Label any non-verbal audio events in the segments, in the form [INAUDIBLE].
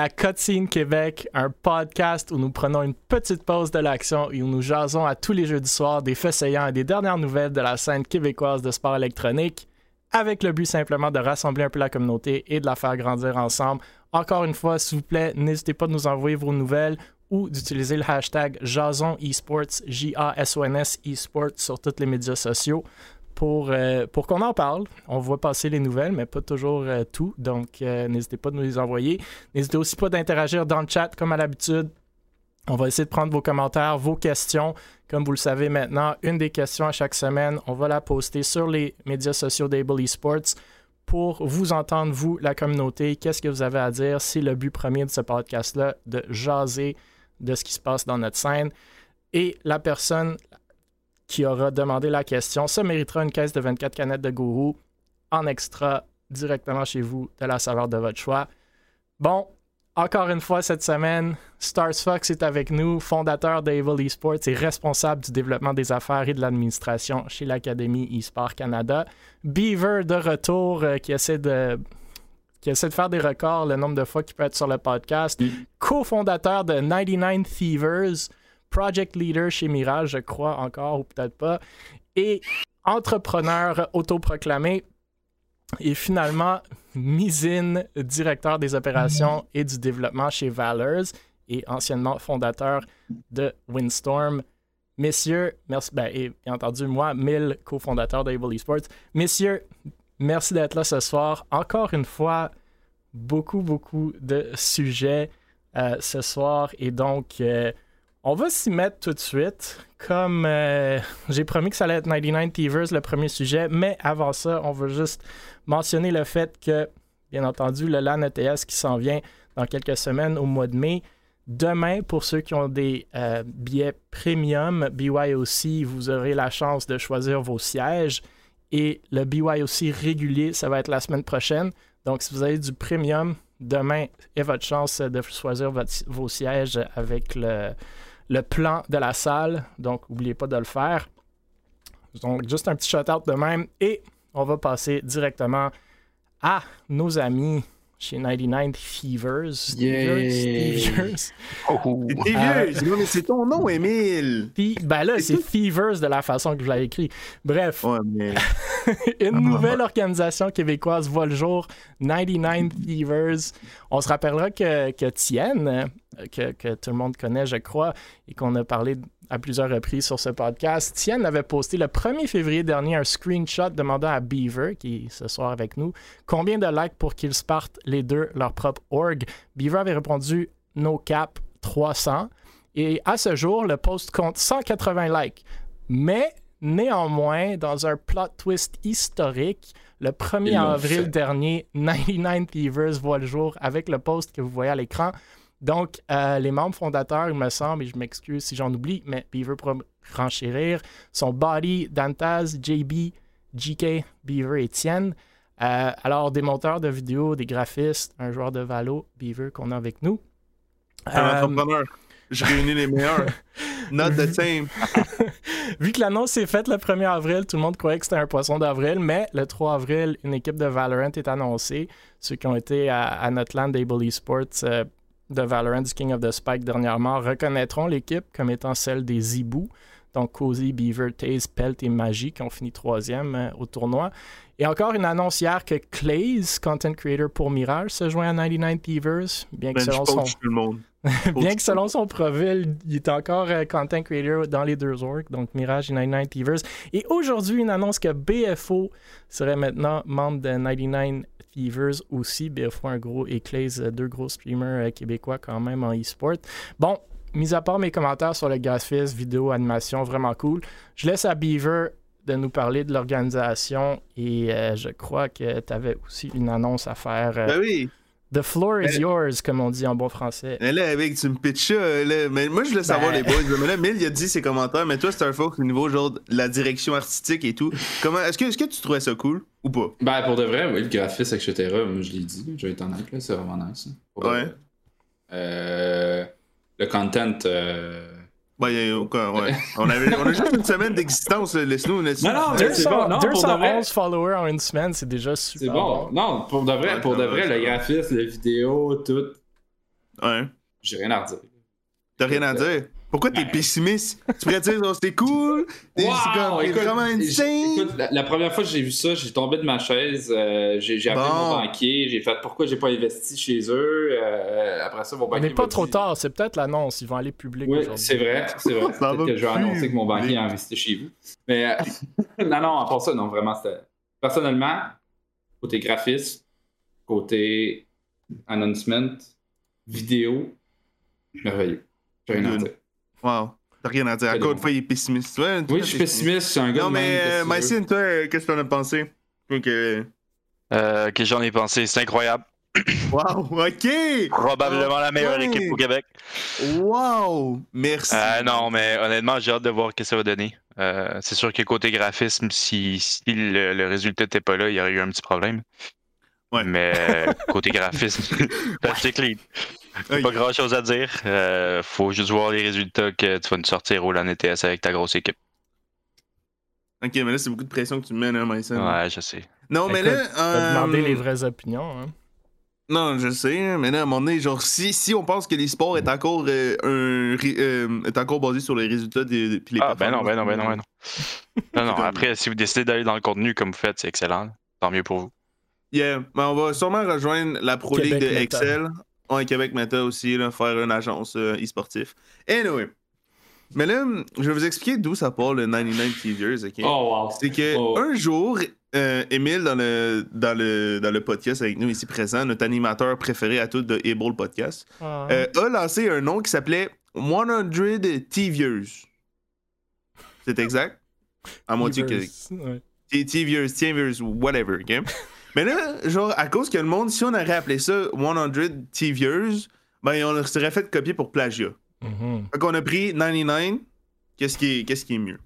La Cutscene Québec, un podcast où nous prenons une petite pause de l'action et où nous jasons à tous les jeudis soirs des faits saillants et des dernières nouvelles de la scène québécoise de sport électronique, avec le but simplement de rassembler un peu la communauté et de la faire grandir ensemble. Encore une fois, s'il vous plaît, n'hésitez pas à nous envoyer vos nouvelles ou d'utiliser le hashtag Jason Esports, J-A-S-O-N-S Esports sur tous les médias sociaux pour, euh, pour qu'on en parle. On voit passer les nouvelles, mais pas toujours euh, tout. Donc, euh, n'hésitez pas de nous les envoyer. N'hésitez aussi pas d'interagir dans le chat comme à l'habitude. On va essayer de prendre vos commentaires, vos questions. Comme vous le savez maintenant, une des questions à chaque semaine, on va la poster sur les médias sociaux d'Able Esports pour vous entendre, vous, la communauté. Qu'est-ce que vous avez à dire? C'est le but premier de ce podcast-là, de jaser de ce qui se passe dans notre scène. Et la personne qui aura demandé la question se méritera une caisse de 24 canettes de gourou en extra directement chez vous de la saveur de votre choix. Bon, encore une fois cette semaine, Stars Fox est avec nous, fondateur d'Evil Esports et responsable du développement des affaires et de l'administration chez l'Académie eSport Canada. Beaver de retour euh, qui essaie de qui essaie de faire des records, le nombre de fois qu'il peut être sur le podcast. Co-fondateur de 99 Thievers, project leader chez Mirage, je crois encore, ou peut-être pas. Et entrepreneur autoproclamé. Et finalement, Mizine, directeur des opérations et du développement chez Valors et anciennement fondateur de Windstorm. Messieurs, merci, ben, et bien entendu, moi, Mille, cofondateur d'Able Esports. Messieurs, Merci d'être là ce soir. Encore une fois, beaucoup, beaucoup de sujets euh, ce soir. Et donc, euh, on va s'y mettre tout de suite. Comme euh, j'ai promis que ça allait être 99 Thieves, le premier sujet. Mais avant ça, on veut juste mentionner le fait que, bien entendu, le LAN ETS qui s'en vient dans quelques semaines au mois de mai. Demain, pour ceux qui ont des billets premium BYOC, vous aurez la chance de choisir vos sièges. Et le BYOC régulier, ça va être la semaine prochaine. Donc, si vous avez du premium, demain est votre chance de choisir vos sièges avec le, le plan de la salle. Donc, n'oubliez pas de le faire. Donc, juste un petit shout-out de même. Et on va passer directement à nos amis chez 99 Fevers. Stevers. Oh. Stevers. mais c'est ton nom, Emile. ben là, c'est Fevers de la façon que je l'ai écrit. Bref. [LAUGHS] une ah. nouvelle organisation québécoise voit le jour, 99 Fevers. On se rappellera que, que Tienne, que, que, tout le monde connaît, je crois, et qu'on a parlé à plusieurs reprises sur ce podcast. Tienne avait posté le 1er février dernier un screenshot demandant à Beaver, qui est ce soir avec nous, combien de likes pour qu'ils partent les deux leur propre org. Beaver avait répondu no cap 300. Et à ce jour, le post compte 180 likes. Mais néanmoins, dans un plot twist historique, le 1er avril dernier, 99 Thievers voit le jour avec le post que vous voyez à l'écran. Donc, euh, les membres fondateurs, il me semble, et je m'excuse si j'en oublie, mais Beaver pour renchérir, sont Body, Dantaz, JB, GK, Beaver et Etienne. Euh, alors, des monteurs de vidéos, des graphistes, un joueur de Valo, Beaver, qu'on a avec nous. Un euh, entrepreneur. J'ai réuni les meilleurs. [LAUGHS] Not the same. Vu que l'annonce s'est faite le 1er avril, tout le monde croyait que c'était un poisson d'avril, mais le 3 avril, une équipe de Valorant est annoncée. Ceux qui ont été à, à notre land d'Able Esports de Valorant King of the Spike dernièrement reconnaîtront l'équipe comme étant celle des Zibou. Donc Cozy, Beaver, Taze, Pelt et Magie qui ont fini troisième euh, au tournoi. Et encore une annonce hier que Clays, content creator pour Mirage, se joint à 99 Thievers, bien que selon son... [LAUGHS] bien que selon son profil, il est encore euh, content creator dans les deux orgs, donc Mirage et 99 Thievers. Et aujourd'hui, une annonce que BFO serait maintenant membre de 99 Thievers aussi. BFO, un gros Eclaze, deux gros streamers euh, québécois quand même en e-sport. Bon, mis à part mes commentaires sur le Gasfist, vidéo, animation, vraiment cool, je laisse à Beaver de nous parler de l'organisation et euh, je crois que tu avais aussi une annonce à faire. Euh, ben oui. The floor is yours, comme on dit en bon français. Mais là, avec, tu me pitches ça. Là. Mais moi, je voulais savoir ben. les boys. Mais là, Mil, il a dit ses commentaires. Mais toi, Starfox, au niveau genre de la direction artistique et tout, comment est-ce que, est-ce que tu trouvais ça cool ou pas? Ben, pour de vrai, oui, le graphisme, etc. Moi, je l'ai dit. Je vais être honnête, là. C'est vraiment nice. Ouais. Euh, le content. Euh Ben, il y a aucun- ouais. on, avait, on a juste une semaine d'existence, là. laisse-nous. Non, non, mais c'est 200 bon. Non, pour de 211 vrai. followers en une semaine, c'est déjà super. C'est bon. Non, pour de vrai, Ouais, pour de vrai, le graphisme, la vidéo, tout, Ouais. j'ai rien à redire. T'as rien à dire? Pourquoi t'es Ben. pessimiste? [LAUGHS] Tu pourrais dire, genre, c'était cool, Wow, c'est comme, t'es écoute, vraiment insane. écoute, la, la première fois que j'ai vu ça, j'ai tombé de ma chaise, euh, j'ai appelé Bon. mon banquier, j'ai fait pourquoi j'ai pas investi chez eux? euh, après ça, mon On banquier. n'est pas trop dit- tard, c'est peut-être l'annonce, ils vont aller public Oui, c'est vrai, c'est vrai. [LAUGHS] Peut-être que je vais annoncer que mon banquier a investi chez vous. Mais euh, [LAUGHS] non, non, à part ça, non, vraiment, c'était. Personnellement, côté graphisme, côté announcement, vidéo, merveilleux. J'ai rien à dire. Wow. T'as rien à dire. Encore une fois, il est pessimiste. Ouais, Oui, je suis pessimiste, suis un gars Non, mais même, euh, que toi, euh, qu'est-ce que t'en as pensé? Donc, euh, ok, j'en ai pensé. C'est incroyable. [COUGHS] Wow, ok! Probablement la meilleure Ouais. équipe au Québec. Wow! Merci. Euh, non, mais honnêtement, j'ai hâte de voir ce que ça va donner. Euh, c'est sûr que côté graphisme, si, si le, le résultat n'était pas là, il y aurait eu un petit problème. Ouais. Mais côté graphisme, [LAUGHS] [LAUGHS] c'est clean. Pas grand chose à dire. Euh, faut juste voir les résultats que tu vas nous sortir au LAN ETS avec ta grosse équipe. Ok, mais là, c'est beaucoup de pression que tu me mets, là, Mycene. Ouais, je sais. Non, mais là. Euh, demandé les vraies opinions. Hein. Non, je sais, hein, mais là, à un moment donné, genre, si, si on pense que l'e-sport est encore euh, un euh, est encore basé sur les résultats des, des- puis les Ah, ben non, ben non, ben non, ben non. Non, non, [LAUGHS] après, si vous décidez d'aller dans le contenu comme vous faites, c'est excellent. Tant mieux pour vous. Yeah, mais on va sûrement rejoindre la Pro League de. Excel. Ouais, Québec Meta aussi, là, faire une agence euh, e-sportif. Anyway. Mais là, je vais vous expliquer d'où ça part le 99 TVers, ok? Oh, wow. C'est que Oh. un jour, euh, Émile, dans le, dans, le, dans le podcast avec nous ici présent, notre animateur préféré à tous de Able Podcast, Ah. euh, a lancé un nom qui s'appelait 100 TVers. C'est exact? À moitié que. Ouais. T- TVers, TVers, whatever, ok? Mais là, genre, à cause que le monde, si on aurait appelé ça 100 TVers, ben on serait fait copier pour plagiat. Mhm. Fait qu'on a pris 99, qu'est-ce qui est, qu'est-ce qui est mieux?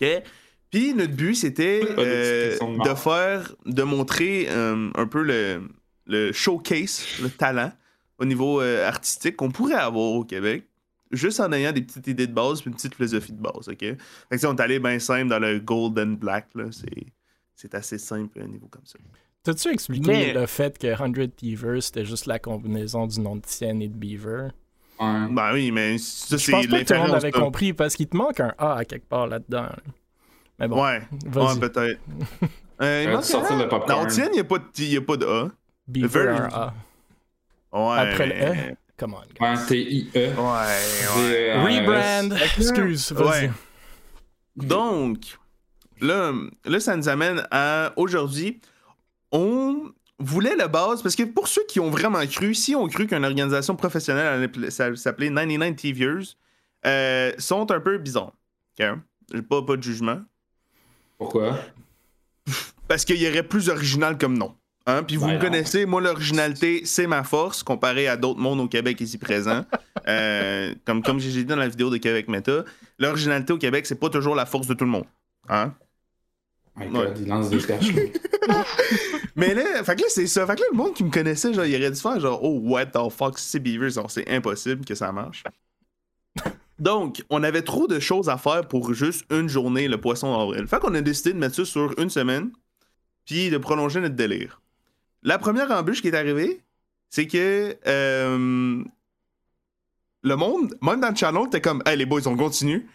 OK? Puis notre but, c'était de euh, de faire, de montrer euh, un peu le, le showcase, le talent au niveau euh, artistique qu'on pourrait avoir au Québec, juste en ayant des petites idées de base puis une petite philosophie de base, OK? Fait que on est allé bien simple dans le gold and black, là. C'est, c'est assez simple à un niveau comme ça. T'as-tu expliqué Mais- le fait que 100 Beaver, c'était juste la combinaison du nom de Tienne et de Beaver? Ouais. Ben oui, mais ça, Je c'est pense pas que tout le monde avait de- compris parce qu'il te manque un A à quelque part là-dedans. là. Mais bon, Ouais, vas-y. ouais peut-être. [LAUGHS] Euh, il Euh, manque sortir le popcorn. Non, Tienne, il n'y a, pas de- a pas de A. Beaver, Very- un A. Ouais. Après le mais- E? Come on, guys. Ouais, T-I-E. Ouais, ouais. C'est, euh, Rebrand! Excuse, vas-y. Ouais. Donc, là, là, ça nous amène à aujourd'hui. On voulait la base, parce que pour ceux qui ont vraiment cru, si on cru qu'une organisation professionnelle s'appelait 99 TVers, euh, sont un peu bizarres. OK? Pas, pas de jugement. Pourquoi? Parce qu'il y aurait plus original comme nom. Hein? Puis vous Ben me non. connaissez, moi, l'originalité, c'est ma force, comparé à d'autres mondes au Québec ici présents. [LAUGHS] Euh, comme, comme j'ai dit dans la vidéo de Québec Meta, l'originalité au Québec, c'est pas toujours la force de tout le monde. Hein? My God, il lance des. [LAUGHS] Mais là, fait que là, c'est ça. Fait que là, le monde qui me connaissait, genre, il aurait dû faire genre, oh, what the fuck, c'est Beavers, c'est impossible que ça marche. Donc, on avait trop de choses à faire pour juste une journée, le poisson d'avril. Fait qu'on a décidé de mettre ça sur une semaine, puis de prolonger notre délire. La première embûche qui est arrivée, c'est que euh, le monde, même dans le channel, t'es comme, hey les boys, on continue.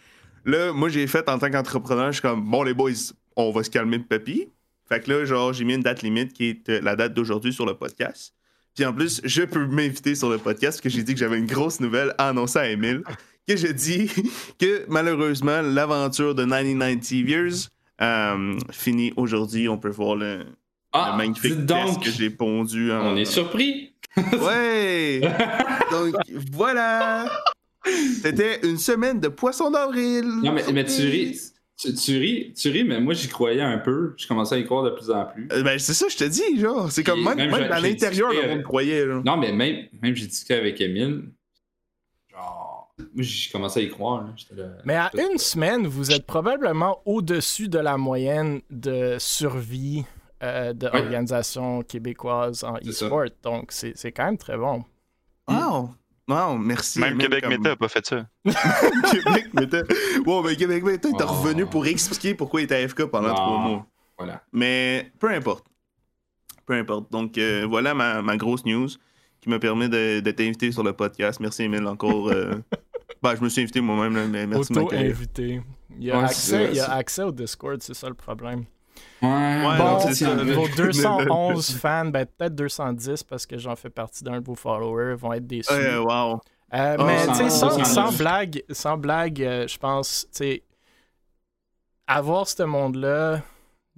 Là, moi, j'ai fait en tant qu'entrepreneur, je suis comme, bon, les boys, on va se calmer de papy. Fait que là, genre, j'ai mis une date limite qui est euh, la date d'aujourd'hui sur le podcast. Puis en plus, je peux m'inviter sur le podcast parce que j'ai dit que j'avais une grosse nouvelle à annoncer à Emile. Que je dis [LAUGHS] que malheureusement, l'aventure de 99 TVers euh, finit aujourd'hui. On peut voir le, Ah, le magnifique donc, que j'ai pondu. en- on est surpris. [LAUGHS] Ouais! Donc voilà! [LAUGHS] C'était une semaine de poisson d'avril! Non, mais, mais tu ris. Tu, tu ris, tu ris, mais moi j'y croyais un peu. Je commençais à y croire de plus en plus. Euh, Ben, c'est ça, je te dis, genre. C'est comme même, même à l'intérieur, discuté le monde croyait, là. Non, mais même, même j'ai discuté avec Emile. Genre, moi j'ai commencé à y croire. là. J'étais là- Mais à une semaine, vous êtes probablement au-dessus de la moyenne de survie euh, de organisations québécoises en C'est ça. e-sport. Donc, c'est c'est quand même très bon. Wow! Non, merci. Même Québec comme- Meta a pas fait ça. [LAUGHS] Québec Meta. Ouais, mais Québec Meta, il est Oh. revenu pour expliquer pourquoi il était AFK pendant trois mois. Voilà. Mais peu importe. Peu importe. Donc, euh, voilà ma, ma grosse news qui me permet de, de t'inviter sur le podcast. Merci, Emile, encore. euh, [LAUGHS] ben, je me suis invité moi-même, mais merci. Auto-invité. Il y a, Ouais, accès, c'est- il y a accès au Discord, c'est ça le problème. Ouais, Bon, vos [LAUGHS] 211 fans, ben peut-être 210 parce que j'en fais partie d'un de vos followers, vont être déçus. Wow. Euh, Oh, mais sans- blague, sans blague, euh, je pense, tu avoir ce monde-là,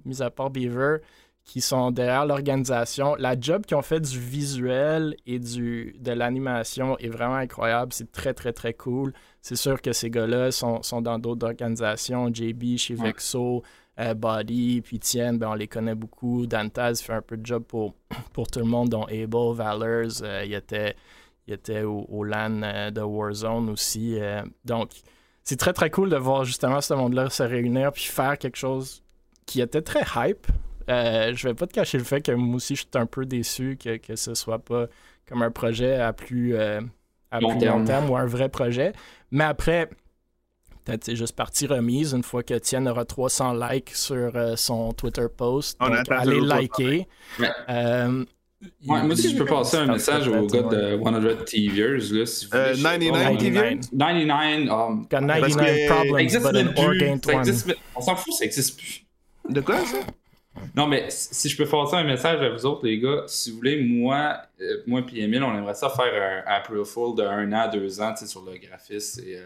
mis à part Beaver, qui sont derrière l'organisation, la job qu'ils ont fait du visuel et du, de l'animation est vraiment incroyable. C'est très, très, très cool. C'est sûr que ces gars-là sont, sont dans d'autres organisations. JB chez Ouais. Euh, Body, puis Tienne, ben, on les connaît beaucoup. Dantaz fait un peu de job pour, [CLEARS THROAT] pour tout le monde, dont Able, Valors. euh, il était il était au, au LAN euh, de Warzone aussi. donc, c'est très très cool de voir justement ce monde-là se réunir puis faire quelque chose qui était très hype. Je vais pas te cacher le fait que moi aussi je suis un peu déçu que, que ce soit pas comme un projet à plus, à Long plus terme. long terme ou un vrai projet. Mais après, peut-être c'est juste partie remise. Une fois que Tienne aura 300 likes sur euh, son Twitter post, On donc allez toujours 300 liker. Ouais. Euh, Ouais, moi aussi, je peux passer un message être, gars de 100 TVers. Là, si vous Euh, voulez, je sais pas. 99 99. 99. um, Got Parce 99 que- ça problems, but an existe On s'en fout, ça existe plus. De quoi, ça? Non, mais si si je peux passer un message à vous autres, les gars, si vous voulez, moi, euh, moi et Emile, on aimerait ça faire un April Fool de 1 an, 2 ans, tu sais, sur le graphisme et euh,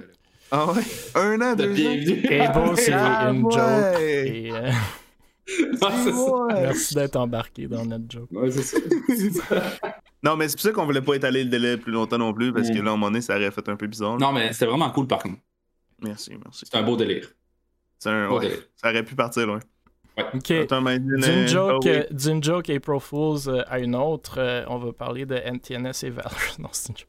Ah ouais? Un an, de deux ans? bienvenue. Able, c'est Ah, une ouais. joke. Et euh, Non, ça. Ouais. merci d'être embarqué dans notre joke. Ouais, c'est ça. [LAUGHS] Non, mais c'est pour ça qu'on voulait pas étaler le délai plus longtemps non plus, parce que là, à un moment donné, ça aurait fait un peu bizarre. Non, mais c'était vraiment cool par contre. Merci, merci. C'est un beau délire. C'est un, Beau ouais, délire. ça aurait pu partir loin. Ok. Attends, mais d'une- joke, Ah oui. euh, d'une joke April Fools euh, à une autre, euh, on va parler de NTNS et Valor. [LAUGHS] Non, c'est une joke.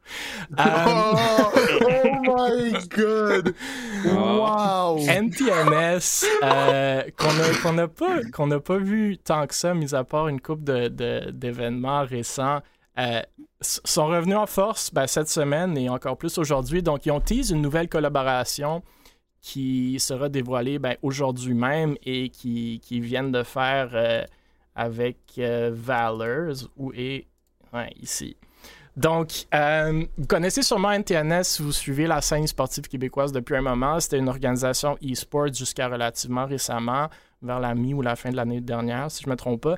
[LAUGHS] Euh, Oh, oh my god! [LAUGHS] Wow! NTNS, euh, qu'on n'a pas, qu'on n'a pas vu tant que ça, mis à part une couple de- de- d'événements récents, euh, sont revenus en force ben, cette semaine et encore plus aujourd'hui. Donc, ils ont teasé une nouvelle collaboration qui sera dévoilée ben, aujourd'hui même et qui, qui viennent de faire euh, avec euh, Valors, où est... Ici. Donc, euh, vous connaissez sûrement NTNS si vous suivez la scène sportive québécoise depuis un moment. C'était une organisation e-sport jusqu'à relativement récemment, vers la mi ou la fin de l'année dernière, si je ne me trompe pas.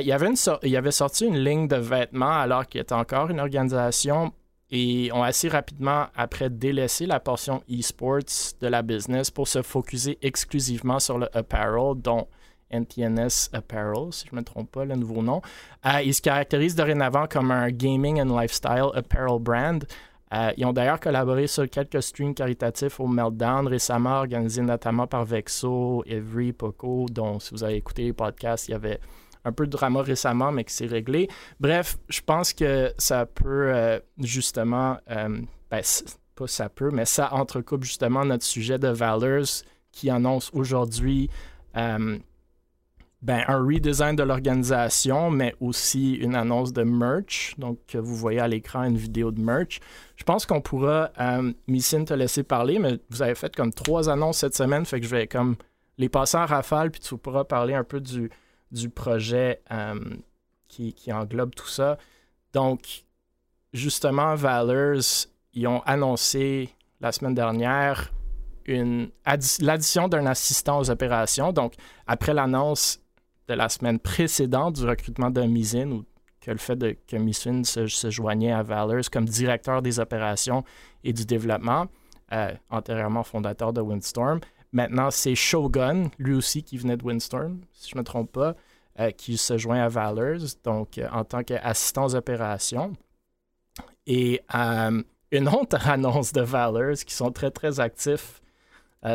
Il, y avait une il y avait sorti une ligne de vêtements alors qu'il était encore une organisation et ont assez rapidement après délaissé la portion e-sports de la business pour se focuser exclusivement sur le apparel, dont NTNS Apparel, si je ne me trompe pas, le nouveau nom. Euh, ils se caractérisent dorénavant comme un gaming and lifestyle apparel brand. Euh, ils ont d'ailleurs collaboré sur quelques streams caritatifs au Meltdown récemment, organisés notamment par Vexo, Every, Poco, dont si vous avez écouté les podcasts, il y avait un peu de drama récemment, mais qui s'est réglé. Bref, je pense que ça peut euh, justement, euh, ben, pas ça peut, mais ça entrecoupe justement notre sujet de Valors qui annonce aujourd'hui euh, ben, un redesign de l'organisation, mais aussi une annonce de merch. Donc, vous voyez à l'écran une vidéo de merch. Je pense qu'on pourra, Missine, te laisser parler, mais vous avez fait comme trois annonces cette semaine, fait que je vais comme les passer en rafale, puis tu pourras parler un peu du, du projet euh, qui, englobe tout ça. Donc, justement, Valors, ils ont annoncé la semaine dernière l'addition d'un assistant aux opérations. Donc, après l'annonce de la semaine précédente du recrutement de Mizin, ou que le fait de, que Mizin se, se joignait à Valors comme directeur des opérations et du développement, euh, antérieurement fondateur de Windstorm. Maintenant, c'est Shogun, lui aussi qui venait de Windstorm, si je ne me trompe pas, euh, qui se joint à Valors, donc euh, en tant qu'assistant aux opérations. Et euh, une autre [LAUGHS] annonce de Valors qui sont très, très actifs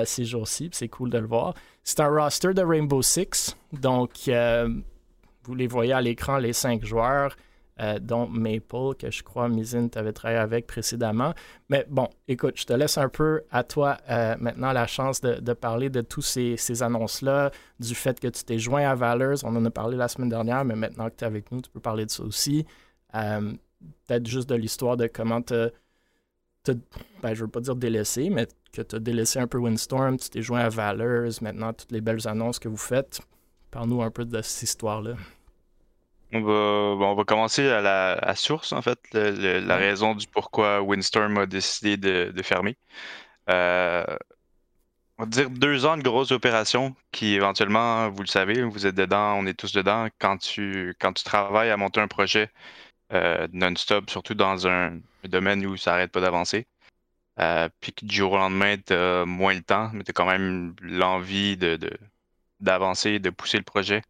ces jours-ci, c'est cool de le voir. C'est un roster de Rainbow Six, donc vous les voyez à l'écran, les cinq joueurs, euh, dont Maple, que je crois, Mizin, t'avais travaillé avec précédemment. Mais bon, écoute, je te laisse un peu à toi euh, maintenant la chance de, parler de tous ces, ces annonces-là, du fait que tu t'es joint à Valors. On en a parlé la semaine dernière, mais maintenant que tu es avec nous, tu peux parler de ça aussi. Euh, Peut-être juste de l'histoire de comment tu t'as- ben, je veux pas dire délaissé, mais que tu as délaissé un peu Windstorm, tu t'es joint à Valors, maintenant toutes les belles annonces que vous faites. Parle-nous un peu de cette histoire-là. On va, bon, on va commencer à la à source, en fait, le- le- la raison du pourquoi Windstorm a décidé de, de fermer. Euh, on va dire deux ans de grosse opération qui, éventuellement, vous le savez, vous êtes dedans, on est tous dedans. Quand tu, quand tu travailles à monter un projet euh, non-stop, surtout dans un domaine où ça n'arrête pas d'avancer, euh, puis que du jour au lendemain, tu as moins le temps, mais tu as quand même l'envie de, de- d'avancer, de pousser le projet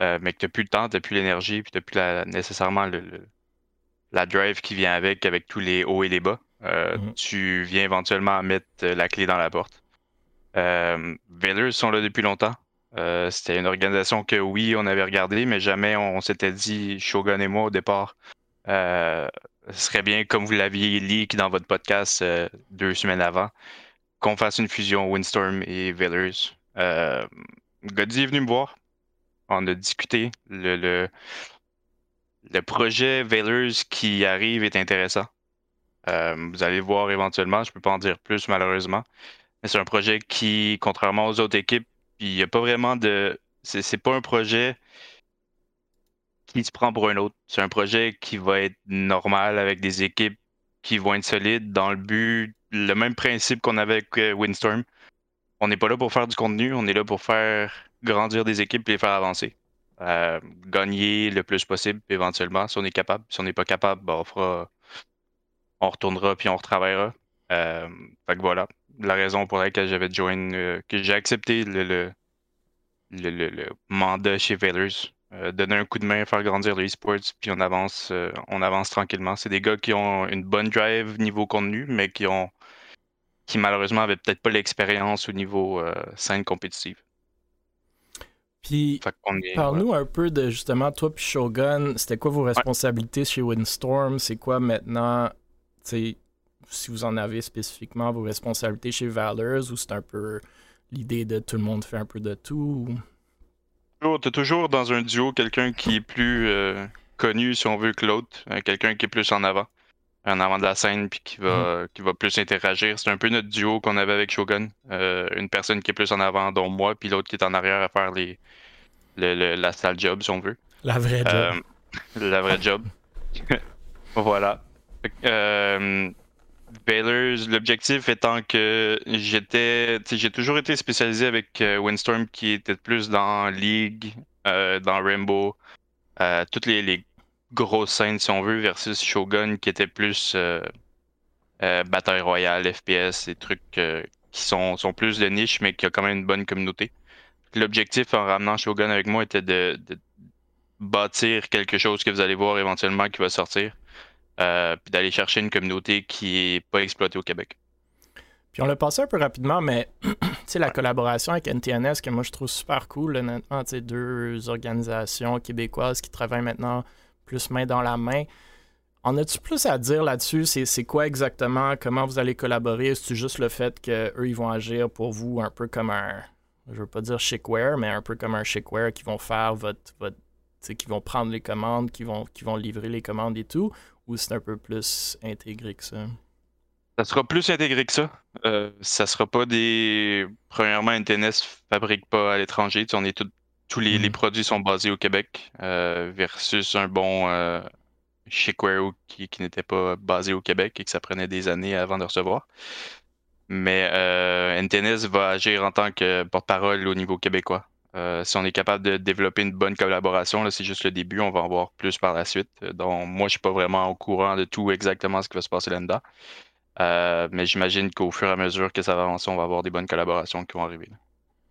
euh, mais que tu n'as plus le temps, tu n'as plus l'énergie, puis tu n'as plus la- nécessairement le, le- la drive qui vient avec, avec tous les hauts et les bas, euh, Mhm. tu viens éventuellement à mettre euh, la clé dans la porte. Euh, sont là depuis longtemps. Euh, C'était une organisation que oui, on avait regardé, mais jamais on, on s'était dit, Shogun et moi au départ, ce serait bien, comme vous l'aviez leak dans votre podcast deux semaines avant, qu'on fasse une fusion Windstorm et. Euh, Goddy est venu me voir. On a discuté. Le, projet Valors qui arrive est intéressant. Euh, vous allez voir éventuellement, je peux pas en dire plus malheureusement. Mais c'est un projet qui, contrairement aux autres équipes, il n'y a pas vraiment de. C'est c'est pas un projet qui se prend pour un autre. C'est un projet qui va être normal avec des équipes qui vont être solides dans le but, le même principe qu'on avait avec euh, Windstorm. On n'est pas là pour faire du contenu, on est là pour faire grandir des équipes et les faire avancer. Euh, gagner le plus possible, éventuellement, si on est capable. Si on n'est pas capable, ben, on fera. On retournera puis on retravaillera. Euh, fait que voilà. La raison pour laquelle j'avais join, euh, que j'ai accepté le, le, le, le- mandat chez Valors. Donner un coup de main, faire grandir le e-sports, puis on avance, on avance tranquillement. C'est des gars qui ont une bonne drive niveau contenu, mais qui ont qui malheureusement avaient peut-être pas l'expérience au niveau euh, scène compétitive. Puis, parle-nous un peu de justement, toi puis Shogun, c'était quoi vos responsabilités chez Windstorm? C'est quoi maintenant, tu sais, si vous en avez spécifiquement vos responsabilités chez Valors ou c'est un peu l'idée de tout le monde fait un peu de tout? ou- T'as toujours dans un duo quelqu'un qui est plus euh, connu, si on veut, que l'autre. Euh, quelqu'un qui est plus en avant. En avant de la scène, puis qui va, qui va plus interagir. C'est un peu notre duo qu'on avait avec Shogun. Euh, une personne qui est plus en avant, dont moi, puis l'autre qui est en arrière à faire les, le- le- la sale job, si on veut. La vraie job. Euh, la vraie [LAUGHS] job. voilà. Euh, l'objectif étant que j'étais, j'ai toujours été spécialisé avec euh, Windstorm qui était plus dans League, dans Rainbow, toutes les, les grosses scènes si on veut, versus Shogun qui était plus euh, euh, bataille royale, FPS, des trucs euh, qui sont, sont plus de niche mais qui a quand même une bonne communauté. L'objectif en ramenant Shogun avec moi était de, de bâtir quelque chose que vous allez voir éventuellement qui va sortir, puis d'aller chercher une communauté qui est pas exploitée au Québec. Puis on l'a passé un peu rapidement, mais [CLEARS THROAT] tu sais, la collaboration avec NTNS, que moi je trouve super cool, honnêtement, tu sais, deux organisations québécoises qui travaillent maintenant plus main dans la main. En as-tu plus à dire là-dessus? C'est, quoi exactement? Comment vous allez collaborer? C'est juste le fait qu'eux, ils vont agir pour vous un peu comme un, je veux pas dire chickware, mais un peu comme un chickware qui vont faire votre, votre qui vont prendre les commandes, qui vont, qui vont livrer les commandes et tout, ou c'est un peu plus intégré que ça? Ça sera plus intégré que ça. Euh, ça sera pas des. Premièrement, NTNS fabrique pas à l'étranger. On est tout- Tous les, Mhm. les produits sont basés au Québec euh, versus un bon euh, Shakeware qui, qui n'était pas basé au Québec et que ça prenait des années avant de recevoir. Mais euh, NTNS va agir en tant que porte-parole au niveau québécois. Euh, si on est capable de développer une bonne collaboration, là, c'est juste le début, on va en voir plus par la suite. Donc, moi, je suis pas vraiment au courant de tout exactement ce qui va se passer là-dedans. Euh, mais j'imagine qu'au fur et à mesure que ça va avancer, on va avoir des bonnes collaborations qui vont arriver. là.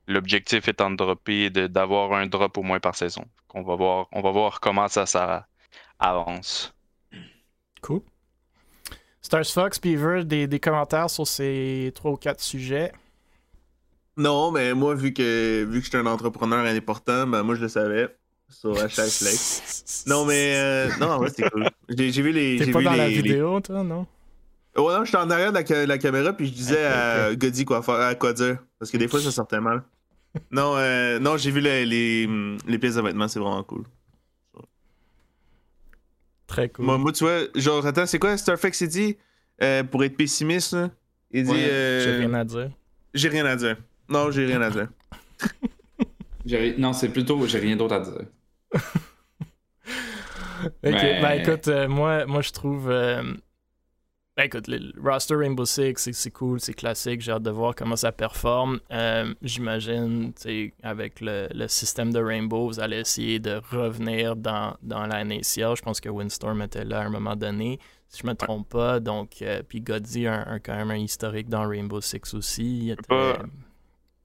L'objectif étant de dropper, de- d'avoir un drop au moins par saison. On va voir, on va voir comment ça, ça avance. Cool. Stars Fox, Beaver, des, des commentaires sur ces trois ou quatre sujets? Non, mais moi, vu que vu que j'étais un entrepreneur important, ben moi je le savais. Sur hashtag Flex. [LAUGHS] Non, mais euh, non, en vrai, c'était cool. J'ai j'ai vu les. T'es j'ai pas vu dans la les- vidéo, toi, non? Oh non, j'étais en arrière de la, ca- la caméra puis je disais à Goddy quoi faire, à quoi dire. Parce que des fois ça sortait mal. Non, euh, non, j'ai vu les, les, les pièces de vêtements, c'est vraiment cool. Très cool. Moi, moi, tu vois, genre, attends, c'est quoi Starflex City euh, pour être pessimiste, là, il dit Ouais, euh, J'ai rien à dire. J'ai rien à dire. Non, j'ai rien à dire. [LAUGHS] Non, c'est plutôt, j'ai rien d'autre à dire. [LAUGHS] Ok, Mais- ben écoute, euh, moi, moi je trouve. Ben écoute, le roster Rainbow Six, c'est- cool, c'est classique, j'ai hâte de voir comment ça performe. Euh, J'imagine, tu sais, avec le, le système de Rainbow, vous allez essayer de revenir dans, dans la NACL. Je pense que Windstorm était là à un moment donné, si je me trompe pas. Donc, euh, puis Godsey a quand même un historique dans Rainbow Six aussi. Il était-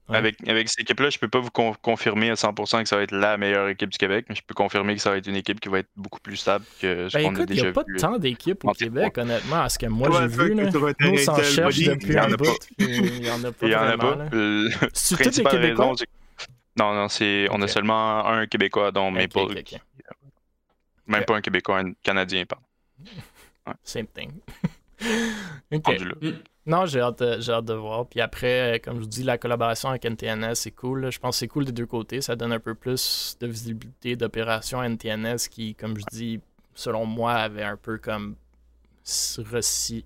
Ouais. Avec, avec cette équipe-là, je peux pas vous con- confirmer à 100% que ça va être la meilleure équipe du Québec, mais je peux confirmer que ça va être une équipe qui va être beaucoup plus stable que ce Ben qu'on a écoute, il n'y déjà a pas vu. tant d'équipes au Québec, honnêtement, à ce que moi Ouais, j'ai vu. que Là. Nous, s'en cherche depuis il y un en a bout. Il n'y en a pas Il y en a vraiment. pas. C'est tous les Québécois? Non, non, c'est... on a seulement un Québécois, dont Maple. ok, ok. qui- Même pas un Québécois, un Canadien, pardon. Same thing. [LAUGHS] ok. Non, j'ai hâte, j'ai hâte de voir. Puis après, euh, comme je vous dis, la collaboration avec NTNS, c'est cool. Je pense que c'est cool des deux côtés. Ça donne un peu plus de visibilité d'opération NTNS qui, comme je dis, selon moi, avait un peu comme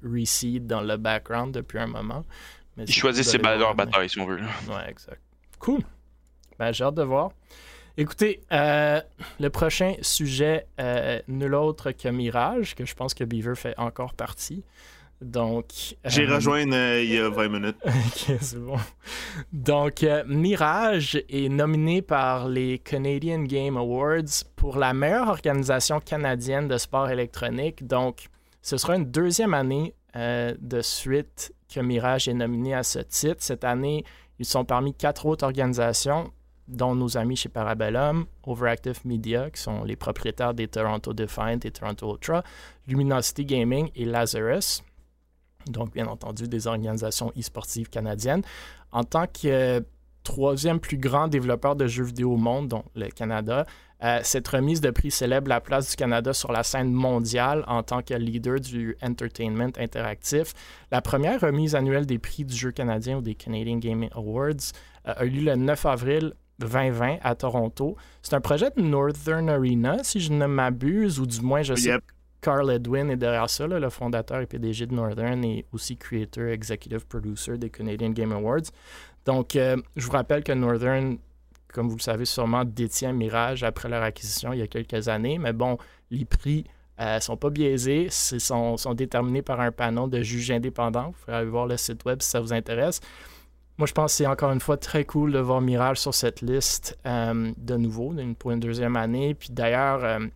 reseed dans le background depuis un moment. Mais Ils choisissent cool ses leurs batailles, si on veut. Ouais, exact. Cool. Ben, j'ai hâte de voir. Écoutez, euh, le prochain sujet, euh, nul autre que Mirage, que je pense que Beaver fait encore partie. Donc. J'ai euh, rejoint euh, il y a 20 minutes. [LAUGHS] Ok, c'est bon. Donc, euh, Mirage est nominé par les Canadian Game Awards pour la meilleure organisation canadienne de sport électronique. Donc, ce sera une deuxième année de suite que Mirage est nominé à ce titre. Cette année, ils sont parmi quatre autres organisations, dont nos amis chez Parabellum, Overactive Media, qui sont les propriétaires des Toronto Defiant et Toronto Ultra, Luminosity Gaming et Lazarus donc bien entendu des organisations e-sportives canadiennes. En tant que euh, troisième plus grand développeur de jeux vidéo au monde, dont le Canada, euh, cette remise de prix célèbre la place du Canada sur la scène mondiale en tant que leader du entertainment interactif. La première remise annuelle des prix du jeu canadien ou des Canadian Gaming Awards euh, a eu lieu le 9 avril 2020 à Toronto. C'est un projet de Northern Arena, si je ne m'abuse, ou du moins je sais. Carl Edwin est derrière ça, le fondateur et PDG de Northern et aussi creator, executive producer des Canadian Game Awards. Donc, euh, je vous rappelle que Northern, comme vous le savez sûrement, détient Mirage après leur acquisition il y a quelques années. Mais bon, les prix ne sont pas biaisés, sont, sont déterminés par un panel de juges indépendants. Vous pouvez aller voir le site web si ça vous intéresse. Moi, je pense que c'est encore une fois très cool de voir Mirage sur cette liste euh, de nouveau pour une deuxième année. Puis d'ailleurs, euh,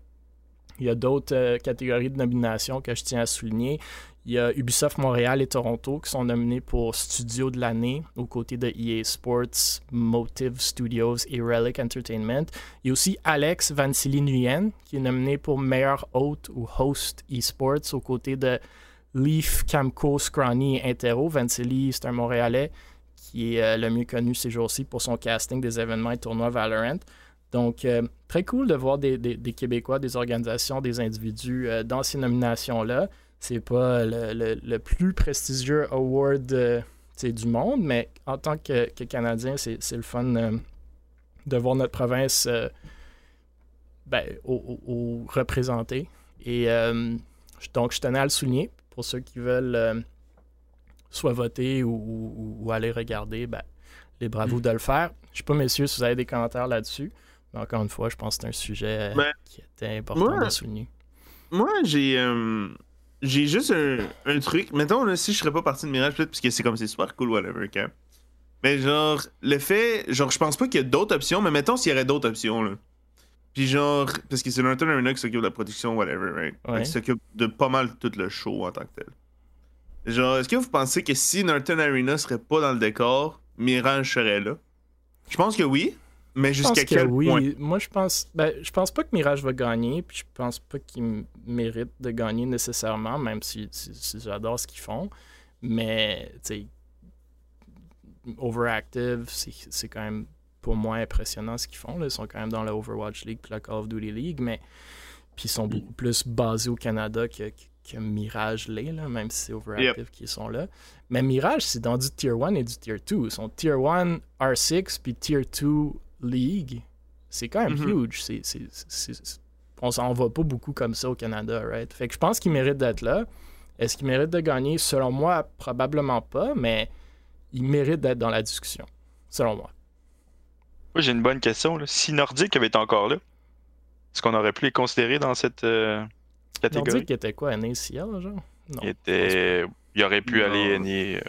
il y a d'autres euh, catégories de nomination que je tiens à souligner. Il y a Ubisoft Montréal et Toronto qui sont nominés pour Studio de l'année aux côtés de EA Sports, Motive Studios et Relic Entertainment. Il y a aussi Alex Vansili Nguyen qui est nominé pour meilleur hôte ou host eSports aux côtés de Leaf, Camco, Scrawny et Intero. Vansili, c'est un Montréalais qui est euh, le mieux connu ces jours-ci pour son casting des événements et tournois Valorant. Donc, euh, très cool de voir des, des- des Québécois, des organisations, des individus euh, dans ces nominations-là. C'est pas le, le- le plus prestigieux award euh, du monde, mais en tant que, que Canadien, c'est le fun de voir notre province ben, au, au- au représenter. Et donc, je tenais à le souligner pour ceux qui veulent soit voter ou, ou- ou aller regarder. Ben, les bravos de le faire. Je sais pas, messieurs, si vous avez des commentaires là-dessus. Mais encore une fois, je pense que c'est un sujet euh, Ben, qui était important moi- de souligner. Moi, j'ai euh, j'ai juste un, un truc. Mettons, là, si je serais pas parti de Mirage, peut-être parce que c'est comme c'est super cool, whatever? Mais genre, le fait. Genre, je pense pas qu'il y a d'autres options, mais mettons s'il y aurait d'autres options, là. Puis genre, parce que c'est Norton Arena qui s'occupe de la production, whatever, right? Ouais. Qui s'occupe de pas mal tout le show en tant que tel. Genre, est-ce que vous pensez que si Norton Arena serait pas dans le décor, Mirage serait là? Je pense que oui, mais Je pense jusqu'à que quel oui. point? Moi, je pense, ben, je pense pas que Mirage va gagner, puis je pense pas qu'ils m- méritent de gagner nécessairement, même si, si- si j'adore ce qu'ils font. Mais, tu sais, Overactive, c'est quand même pour moi impressionnant ce qu'ils font. là. Ils sont quand même dans la Overwatch League puis la Call of Duty League, mais puis ils sont beaucoup plus basés au Canada que, que Mirage l'est, même si c'est Overactive qui sont là. Mais Mirage, c'est dans du Tier 1 et du Tier 2. Ils sont Tier 1 R6 puis Tier 2 League. C'est quand même Mhm. huge. C'est, c'est- c'est- c'est- on s'en va pas beaucoup comme ça au Canada, right? Fait que je pense qu'ils méritent d'être là. Est-ce qu'il mérite de gagner? Selon moi, probablement pas, mais il mérite d'être dans la discussion, selon moi. Moi, j'ai une bonne question. là. Si Nordic avait été encore là, est-ce qu'on aurait pu les considérer dans cette euh, catégorie? Nordic était quoi, NACL, genre? Non. il, était... il aurait pu Non. aller NIA, euh,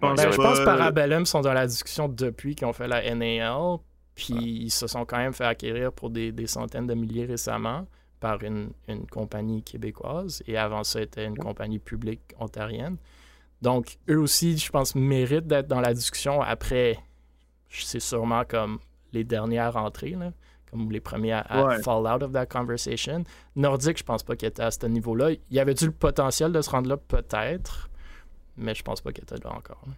Ben, je pense que Parabellum sont dans la discussion depuis qu'ils ont fait la NAL, puis ils se sont quand même fait acquérir pour des, des centaines de milliers récemment par une, une compagnie québécoise, et avant ça, était une compagnie publique ontarienne. Donc, eux aussi, je pense, méritent d'être dans la discussion. Après, c'est sûrement comme les dernières entrées, là, comme les premiers à, à Ouais. fall out of that conversation. Nordique, je pense pas qu'il était à ce niveau-là. Il y avait-tu le potentiel de se rendre là? Peut-être, mais je pense pas qu'il était là encore. là.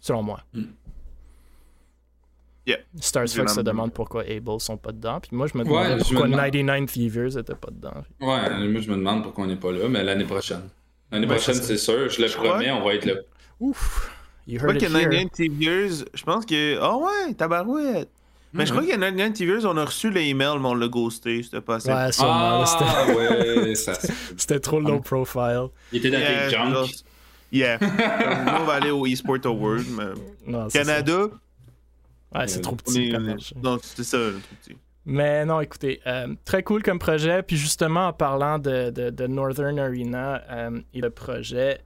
Selon moi. Mm. Yeah. Stars J'ai Fox se demande pourquoi Able sont pas dedans. Puis moi, je me Ouais, demande me pourquoi demande. 99 Thievers était pas dedans. Ouais, moi je me demande pourquoi on n'est pas là, mais l'année prochaine. L'année Ouais, prochaine, c'est sûr, je le Je crois- promets, on va être là. Ouf! You Je crois heard que it here. 99 TVers, je pense que. Ah ouais, tabarouette! Mais je crois que 99 TVers, on a reçu l'email, mais on l'a ghosté. C'était pas assez. Ouais, sûrement. là, c'était- Ah, ouais, ça. [LAUGHS] C'était trop low profile. Il était dans Yeah, tes junk. Yeah. [LAUGHS] Nous, on va aller au eSport Award, mais. Non, ça. Ouais, c'est Euh, trop petit. Non, c'est ça, le trop petit. Mais non, écoutez, euh, très cool comme projet. Puis justement, en parlant de, de- de Northern Arena euh, et le projet,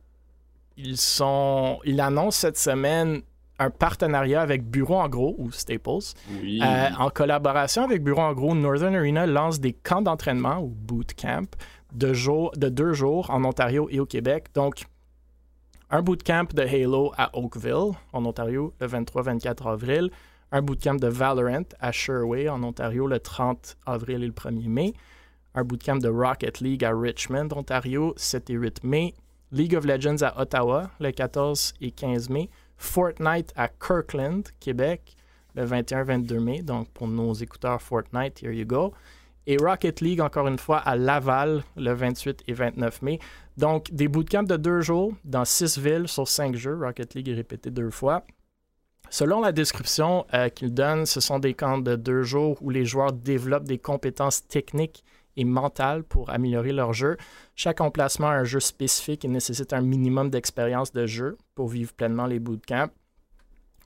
ils sont, ils annoncent cette semaine un partenariat avec Bureau en gros ou Staples. Oui. Euh, en collaboration avec Bureau en gros, Northern Arena lance des camps d'entraînement ou bootcamp de, jour, de deux jours en Ontario et au Québec. Donc, un bootcamp de Halo à Oakville, en Ontario, le 23-24 avril. Un bootcamp de Valorant à Sherway, en Ontario, le 30 avril et le 1er mai. Un bootcamp de Rocket League à Richmond, Ontario, 7 et 8 mai. League of Legends à Ottawa, le 14 et 15 mai. Fortnite à Kirkland, Québec, le 21-22 mai. Donc, pour nos écouteurs Fortnite, here you go. Et Rocket League, encore une fois, à Laval, le 28 et 29 mai. Donc, des bootcamps de deux jours dans six villes sur cinq jeux. Rocket League est répété deux fois. Selon la description euh, qu'il donne, ce sont des camps de deux jours où les joueurs développent des compétences techniques et mentales pour améliorer leur jeu. Chaque emplacement a un jeu spécifique et nécessite un minimum d'expérience de jeu pour vivre pleinement les bootcamps.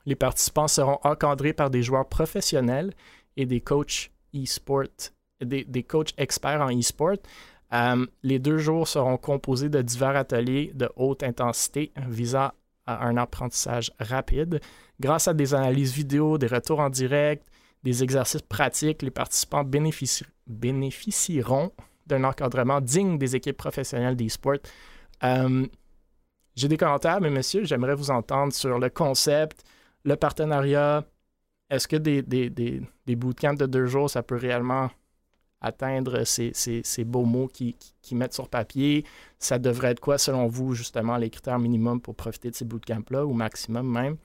Les participants seront encadrés par des joueurs professionnels et des coachs e-sport, des, coachs experts en e-sport. Euh, les deux jours seront composés de divers ateliers de haute intensité visant à un apprentissage rapide. Grâce à des analyses vidéo, des retours en direct, des exercices pratiques, les participants bénéfici- bénéficieront d'un encadrement digne des équipes professionnelles d'e-sport. Euh, J'ai des commentaires, mais monsieur, j'aimerais vous entendre sur le concept, le partenariat. Est-ce que des, des bootcamps de deux jours, ça peut réellement atteindre ces, ces, ces beaux mots qui, qui, qui mettent sur papier? Ça devrait être quoi, selon vous, justement, les critères minimums pour profiter de ces bootcamps-là, ou maximum même?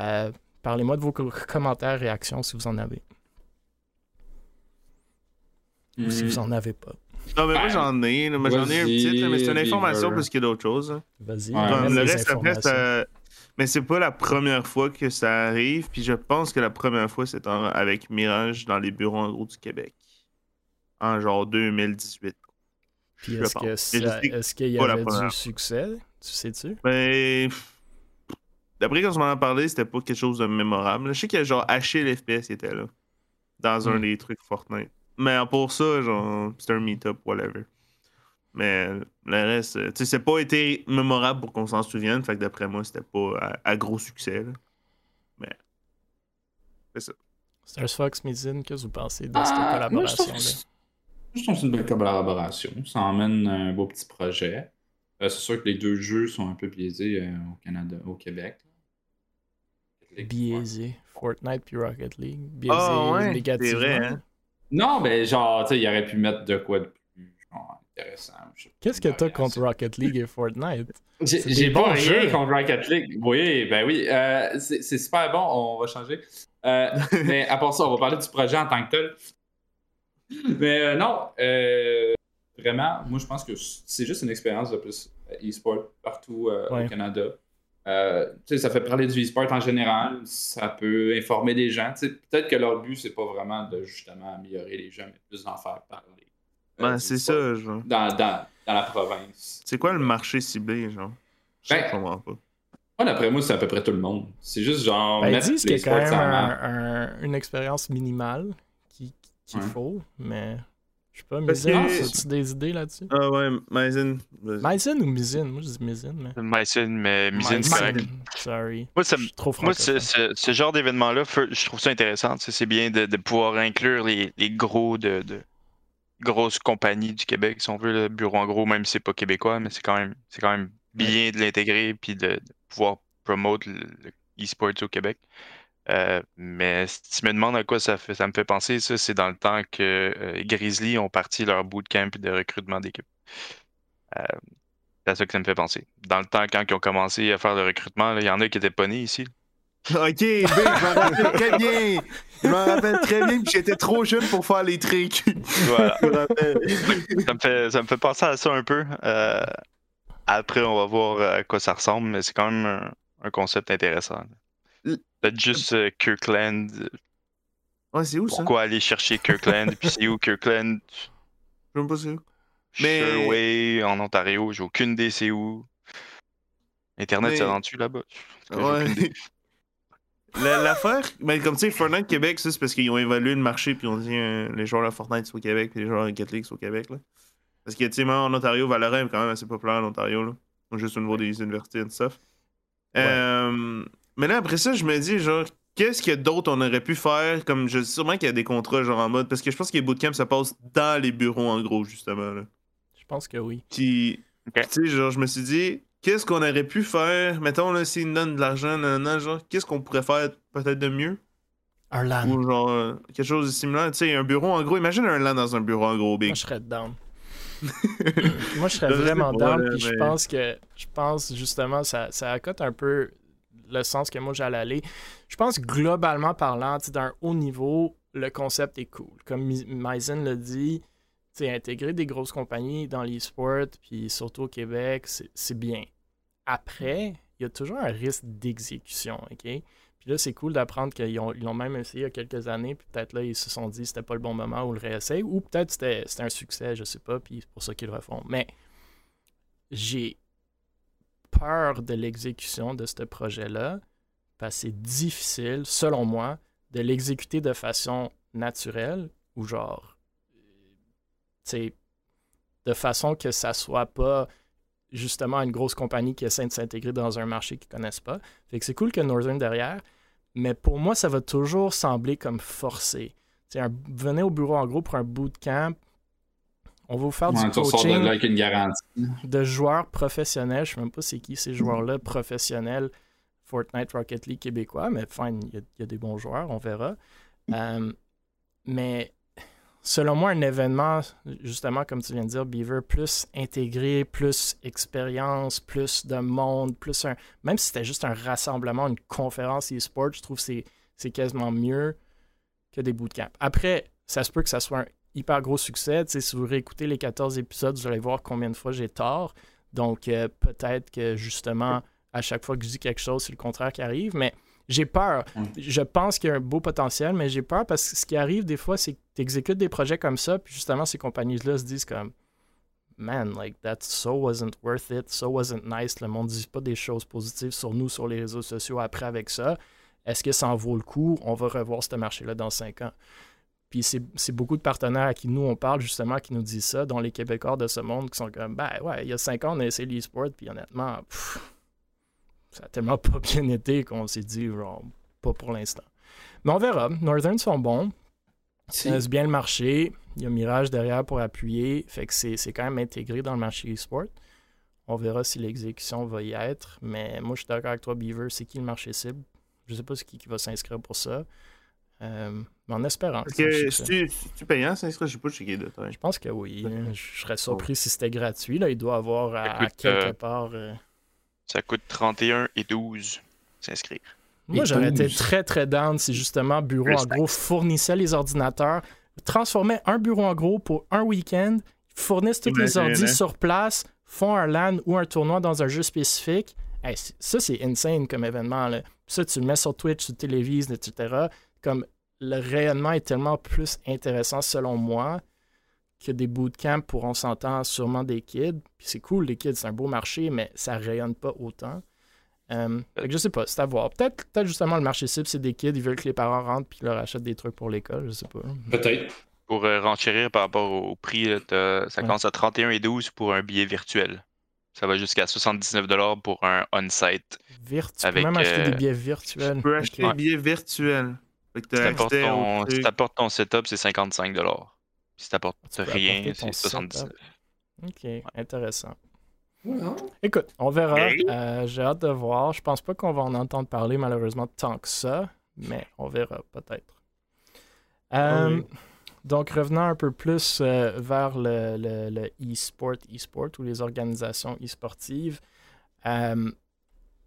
Euh, Parlez-moi de vos co- commentaires, réactions, si vous en avez. Ou si vous en avez pas. Non, mais moi j'en ai. moi, J'en ai un petit, là, mais c'est une information plus que d'autres choses. hein. Vas-y. Ouais. le reste, après, ça... Mais c'est pas la première fois que ça arrive, puis je pense que la première fois, c'est en- avec Mirage dans les bureaux en gros du Québec. En genre 2018. Puis est-ce que ça- est-ce qu'il y avait du succès? Tu sais-tu? Mais. D'après quand on m'en a parlé, c'était pas quelque chose de mémorable. Je sais qu'il y a genre haché l'FPS qui était là. Dans un Hmm. des trucs Fortnite. Mais pour ça, genre, c'était un meet-up, whatever. Mais le reste, tu sais, c'est pas été mémorable pour qu'on s'en souvienne. Fait que d'après moi, c'était pas à, à gros succès. là. Mais. C'est ça. Stars Fox, qu'est-ce que vous pensez de Ah, cette trouve collaboration-là? Je trouve que c'est une belle collaboration. Ça emmène un beau petit projet. Euh, c'est sûr que les deux jeux sont un peu biaisés euh, au Canada, au Québec. là. Biaisé. Fortnite puis Rocket League. Biaisé Ah ouais, négativement. c'est vrai, hein. Non, mais genre, tu sais, il aurait pu mettre de quoi de plus genre, intéressant. Qu'est-ce que t'as contre Rocket League et Fortnite? [LAUGHS] J'ai pas rien jeux. contre Rocket League. Oui, ben oui. euh, c'est super bon, on va changer. Euh, [LAUGHS] mais à part ça, on va parler du projet en tant que tel. [LAUGHS] Mais euh, non, euh, vraiment, moi je pense que c'est juste une expérience de plus euh, e-sport partout euh, Ouais. au Canada. Euh, tu sais, ça fait parler du e-sport en général, ça peut informer des gens. Tu sais, Peut-être que leur but, c'est pas vraiment de justement améliorer les gens, mais plus d'en faire parler. Ben, c'est ça, genre. Dans, dans, dans la province. C'est quoi le marché ciblé, genre? Je Ben, comprends pas. Moi, d'après moi, c'est à peu près tout le monde. C'est juste genre. Ben, ils disent qu'il y les a quand même un- une expérience minimale qui- qu'il Ouais. faut, mais je sais pas, Mizin, que- as-tu des idées là-dessus? Ah ouais, Maison. vas-y. Mizin ou Mizin? Moi, je dis Mizin, mais... Mycin, mais Mycin, c'est correct. Sorry. Moi, ça trop Moi, ce, francophone. ce- ce genre d'événement-là, je trouve ça intéressant. C'est bien de, de pouvoir inclure les, les gros de, de- grosses compagnies du Québec, si on veut, le bureau en gros, même si c'est pas québécois, mais c'est quand même c'est quand même bien de l'intégrer puis de, de pouvoir promote le, le e-sport au Québec. Euh, mais si tu me demandes à quoi ça fait, ça me fait penser, ça, c'est dans le temps que euh, Grizzly ont parti leur bootcamp de recrutement d'équipe. Euh, c'est à ça que ça me fait penser. Dans le temps, quand ils ont commencé à faire le recrutement, il y en a qui étaient pas nés ici. Ok, je m'en rappelle très bien. Je m'en rappelle très bien, puis j'étais trop jeune pour faire les. Voilà. Rappelle. ça, me fait, ça me fait penser à ça un peu. Après, on va voir à quoi ça ressemble, mais c'est quand même un, un concept intéressant. Peut-être juste euh, Kirkland. Ouais, c'est où ça? Pourquoi aller chercher Kirkland? Puis c'est où Kirkland? Je sais pas c'est où. Mais- Sherway, en Ontario. J'ai aucune idée c'est où. Internet Mais- s'est rendu là-bas. Ouais. [LAUGHS] L'affaire, mais comme tu sais, Fortnite Québec, ça, c'est parce qu'ils ont évalué le marché puis ils ont dit euh, les joueurs de Fortnite sont au Québec puis les joueurs de League sont au Québec. Là. Parce que, tu sais, même en Ontario, Valorant est quand même assez populaire en Ontario, là. Juste au niveau des universités et tout ça. Euh, mais là, après ça, je me dis, genre, qu'est-ce qu'il y a d'autre on aurait pu faire? Comme, je sûrement qu'il y a des contrats, genre en mode. Parce que je pense que les bootcamps, ça passe dans les bureaux, en gros, justement. Là. Je pense que oui. Puis, tu sais, genre, je me suis dit, qu'est-ce qu'on aurait pu faire? Mettons, là, s'ils nous donnent de l'argent, genre, qu'est-ce qu'on pourrait faire peut-être de mieux? Un LAN. Ou genre, euh, quelque chose de similaire. Tu sais, un bureau en gros. Imagine un LAN dans un bureau en gros, Moi, big. je serais down. [LAUGHS] Moi, je serais vraiment down. Puis je pense que, je pense justement, ça, ça accote un peu le sens que moi j'allais aller. Je pense globalement parlant, d'un haut niveau, le concept est cool. Comme Maizen l'a dit, intégrer des grosses compagnies dans l'e-sport, puis surtout au Québec, c'est bien. Après, il y a toujours un risque d'exécution, OK? Puis là, c'est cool d'apprendre qu'ils ont- ils l'ont même essayé il y a quelques années, puis peut-être là, ils se sont dit que c'était pas le bon moment ou le réessayer, ou peut-être c'était c'était un succès, je sais pas, puis c'est pour ça qu'ils le refont. Mais j'ai peur de l'exécution de ce projet-là, parce c'est difficile, selon moi, de l'exécuter de façon naturelle, ou genre, de façon que ça soit pas justement une grosse compagnie qui essaie de s'intégrer dans un marché qu'ils connaissent pas. Fait que c'est cool que Northern derrière, mais pour moi, ça va toujours sembler comme forcé. Venez au bureau en gros pour un bootcamp, on va vous faire Ouais, du de coaching là avec une garantie. de joueurs professionnels. Je sais même pas c'est qui ces joueurs-là professionnels Fortnite Rocket League québécois, mais fine, il y, a- il y a des bons joueurs, on verra. Euh, mais selon moi, un événement, justement, comme tu viens de dire, Beaver, plus intégré, plus expérience, plus de monde, plus un. Même si c'était juste un rassemblement, une conférence e-sport, je trouve que c'est- c'est quasiment mieux que des bootcamps. Après, ça se peut que ça soit un hyper gros succès. Si vous réécoutez les 14 épisodes, vous allez voir combien de fois j'ai tort. Donc, euh, peut-être que justement, à chaque fois que je dis quelque chose, c'est le contraire qui arrive. Mais j'ai peur. Je pense qu'il y a un beau potentiel, mais j'ai peur parce que ce qui arrive des fois, c'est que tu exécutes des projets comme ça, puis justement, ces compagnies-là se disent comme Man, like that so wasn't worth it, so wasn't nice. Le monde ne dit pas des choses positives sur nous, sur les réseaux sociaux après avec ça. Est-ce que ça en vaut le coup? On va revoir ce marché-là dans cinq ans. Puis c'est beaucoup de partenaires à qui nous on parle justement qui nous disent ça, dont les Québécois de ce monde qui sont comme ben ouais, il y a cinq ans on a essayé l'e-sport, puis honnêtement, pff, ça a tellement [LAUGHS] pas bien été qu'on s'est dit genre pas pour l'instant. Mais on verra. Northern sont bons. Si. Ils connaissent bien le marché. Il y a Mirage derrière pour appuyer. Fait que c'est quand même intégré dans le marché e-sport. On verra si l'exécution va y être. Mais moi, je suis d'accord avec toi, Beaver. C'est qui le marché cible? Je sais pas c'est qui qui va s'inscrire pour ça. Euh, mais en espérant. Parce que succès. si tu payant, ça serait, je sais pas, checker de temps. Je pense que oui. Je serais surpris si c'était gratuit. Là. Il doit avoir à, quelque euh, part. euh, Ça coûte 31 et 12 s'inscrire. Moi, j'aurais été 12. très, très down si justement Bureau en gros fournissait les ordinateurs, transformait un bureau en gros pour un week-end, fournissent tous les ordis hein? sur place, font un LAN ou un tournoi dans un jeu spécifique. Hey, ça, c'est insane comme événement. Là. Ça, tu le mets sur Twitch, tu télévises, etc. Comme le rayonnement est tellement plus intéressant selon moi que des bootcamps pour, on s'entend, sûrement des kids. Puis c'est cool, les kids, c'est un beau marché, mais ça rayonne pas autant. Euh, fait que je sais pas, c'est à voir. Peut-être peut justement le marché cible, c'est des kids, ils veulent que les parents rentrent puis leur achètent des trucs pour l'école, je sais pas. Peut-être. Pour euh, renchérir par rapport au prix, là, ça Ouais. commence à 31 et 12 pour un billet virtuel. Ça va jusqu'à 79$ pour un on-site. Tu peux même acheter euh, des billets virtuels. Tu peux acheter des billets virtuels. Si t'apportes ton, si truc. t'apportes ton setup, c'est 55$. Si t'apportes rien, c'est 79$. setup. Ok, intéressant. Non. Écoute, on verra. Ok. Euh, J'ai hâte de voir. Je pense pas qu'on va en entendre parler malheureusement tant que ça, mais on verra peut-être. Euh, Oui. Donc, revenant un peu plus euh, vers le, le- le e-sport, e-sport ou les organisations e-sportives.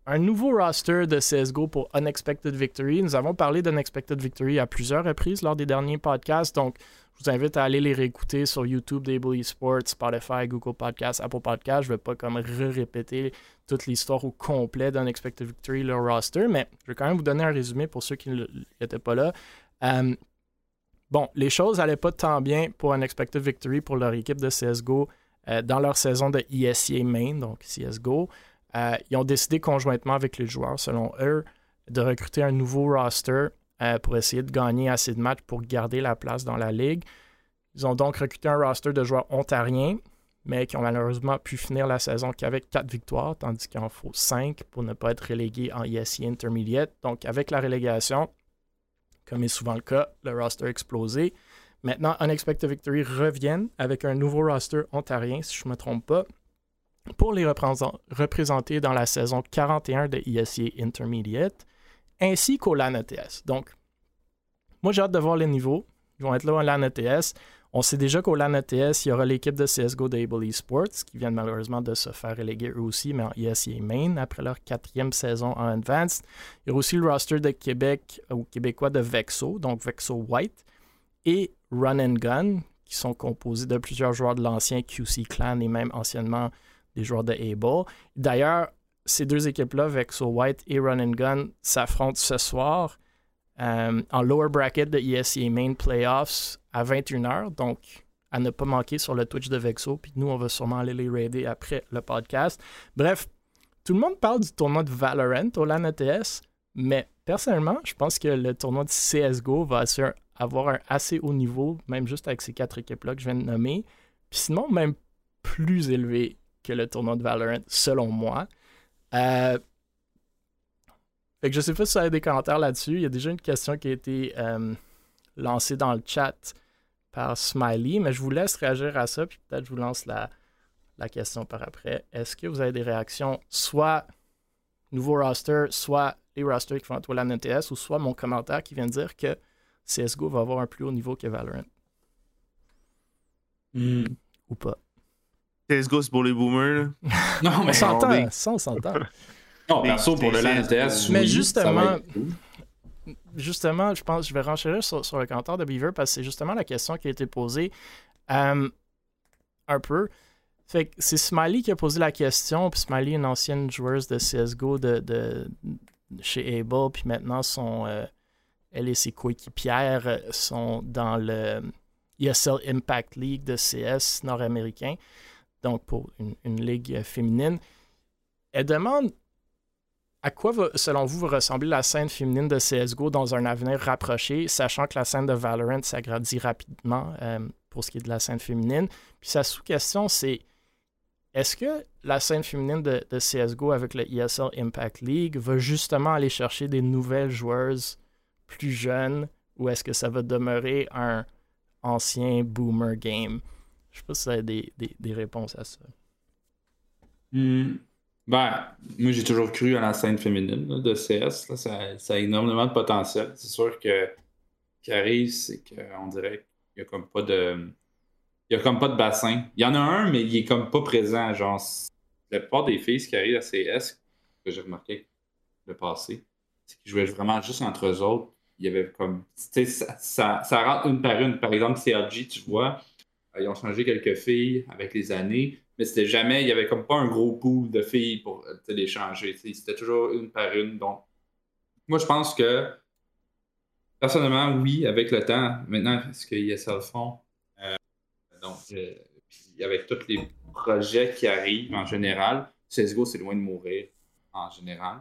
Un nouveau roster de CSGO pour Unexpected Victory. Nous avons parlé d'Unexpected Victory à plusieurs reprises lors des derniers podcasts, donc je vous invite à aller les réécouter sur YouTube d'Able Esports, Spotify, Google Podcasts, Apple Podcasts. Je ne vais pas comme répéter toute l'histoire au complet d'Unexpected Victory, leur roster, mais je vais quand même vous donner un résumé pour ceux qui n'étaient pas là. Euh, bon, les choses n'allaient pas tant bien pour Unexpected Victory pour leur équipe de CSGO euh, dans leur saison de ESCA Main, donc CSGO. Euh, ils ont décidé conjointement avec les joueurs, selon eux, de recruter un nouveau roster euh, pour essayer de gagner assez de matchs pour garder la place dans la ligue. Ils ont donc recruté un roster de joueurs ontariens, mais qui ont malheureusement pu finir la saison qu'avec 4 victoires, tandis qu'il en faut 5 pour ne pas être relégué en ESC Intermediate. Donc, avec la relégation, comme est souvent le cas, le roster a explosé. Maintenant, Unexpected Victory reviennent avec un nouveau roster ontarien, si je ne me trompe pas, pour les représent- représenter dans la saison 41 de ESC Intermediate, ainsi qu'au LAN ETS. Donc, moi, j'ai hâte de voir les niveaux. Ils vont être là au LAN ETS. On sait déjà qu'au LAN ETS, il y aura l'équipe de CSGO d'Able Esports, qui viennent malheureusement de se faire reléguer eux aussi, mais en ESC Main, après leur quatrième saison en Advanced. Il y aura aussi le roster de Québec, ou québécois de Vexo, donc Vexo White, et Run and Gun, qui sont composés de plusieurs joueurs de l'ancien QC Clan et même anciennement des joueurs de Able. D'ailleurs, ces deux équipes-là, Vexo White et Run and Gun, s'affrontent ce soir euh, en lower bracket de ESCA Main Playoffs à 21h. Donc, à ne pas manquer sur le Twitch de Vexo. Puis nous, on va sûrement aller les raider après le podcast. Bref, tout le monde parle du tournoi de Valorant au LAN ETS, mais personnellement, je pense que le tournoi de CSGO va avoir un assez haut niveau, même juste avec ces quatre équipes-là que je viens de nommer. Puis sinon, même plus élevé que le tournoi de Valorant, selon moi. Euh, fait que je sais pas si vous avez des commentaires là-dessus. Il y a déjà une question qui a été euh, lancée dans le chat par Smiley, mais je vous laisse réagir à ça, puis peut-être je vous lance la, la question par après. Est-ce que vous avez des réactions, soit nouveau roster, soit les rosters qui vont être au LAN ETS, ou soit mon commentaire qui vient de dire que CSGO va avoir un plus haut niveau que Valorant, Hmm. ou pas? CSGO, c'est pour les boomers. [LAUGHS] Non, On mais, s'entend, on- ça on s'entend. non, perso, pour le LAN ETS, Mais oui, justement- justement, je pense je vais renchérir sur, sur le commentaire de Beaver parce que c'est justement la question qui a été posée euh, un peu. Fait que c'est Smiley qui a posé la question, puis Smiley une ancienne joueuse de CSGO de, de- chez Able, puis maintenant son, euh, elle et ses coéquipières euh, sont dans le ESL Impact League de CS nord-américain, donc pour une, ligue euh, féminine. Elle demande à quoi, va, selon vous, va ressembler la scène féminine de CSGO dans un avenir rapproché, sachant que la scène de Valorant s'agrandit rapidement euh, pour ce qui est de la scène féminine? Puis sa sous-question, c'est est-ce que la scène féminine de, de CSGO avec le ESL Impact League va justement aller chercher des nouvelles joueuses plus jeunes ou est-ce que ça va demeurer un ancien boomer game? Je sais pas si vous avez des, réponses à ça. Hmm. Ben, moi j'ai toujours cru à la scène féminine de CS. Ça, ça a énormément de potentiel. C'est sûr que ce qui arrive, c'est qu'on dirait qu'il n'y a comme pas de. Il y a comme pas de bassin. Il y en a un, mais il est comme pas présent. Genre, la plupart des filles qui arrivent à CS, que j'ai remarqué le passé, c'est qu'ils jouaient vraiment juste entre eux autres. Il y avait comme. Ça, ça, ça rentre une par une. Par exemple, CRG, tu vois, ils ont changé quelques filles avec les années, mais c'était jamais, il y avait comme pas un gros pool de filles pour euh, les changer. C'était toujours une par une. Donc, moi, je pense que, personnellement, oui, avec le temps, maintenant, ce que ESL font, euh, donc, Euh, avec tous les projets qui arrivent en général, CSGO, c'est loin de mourir en général.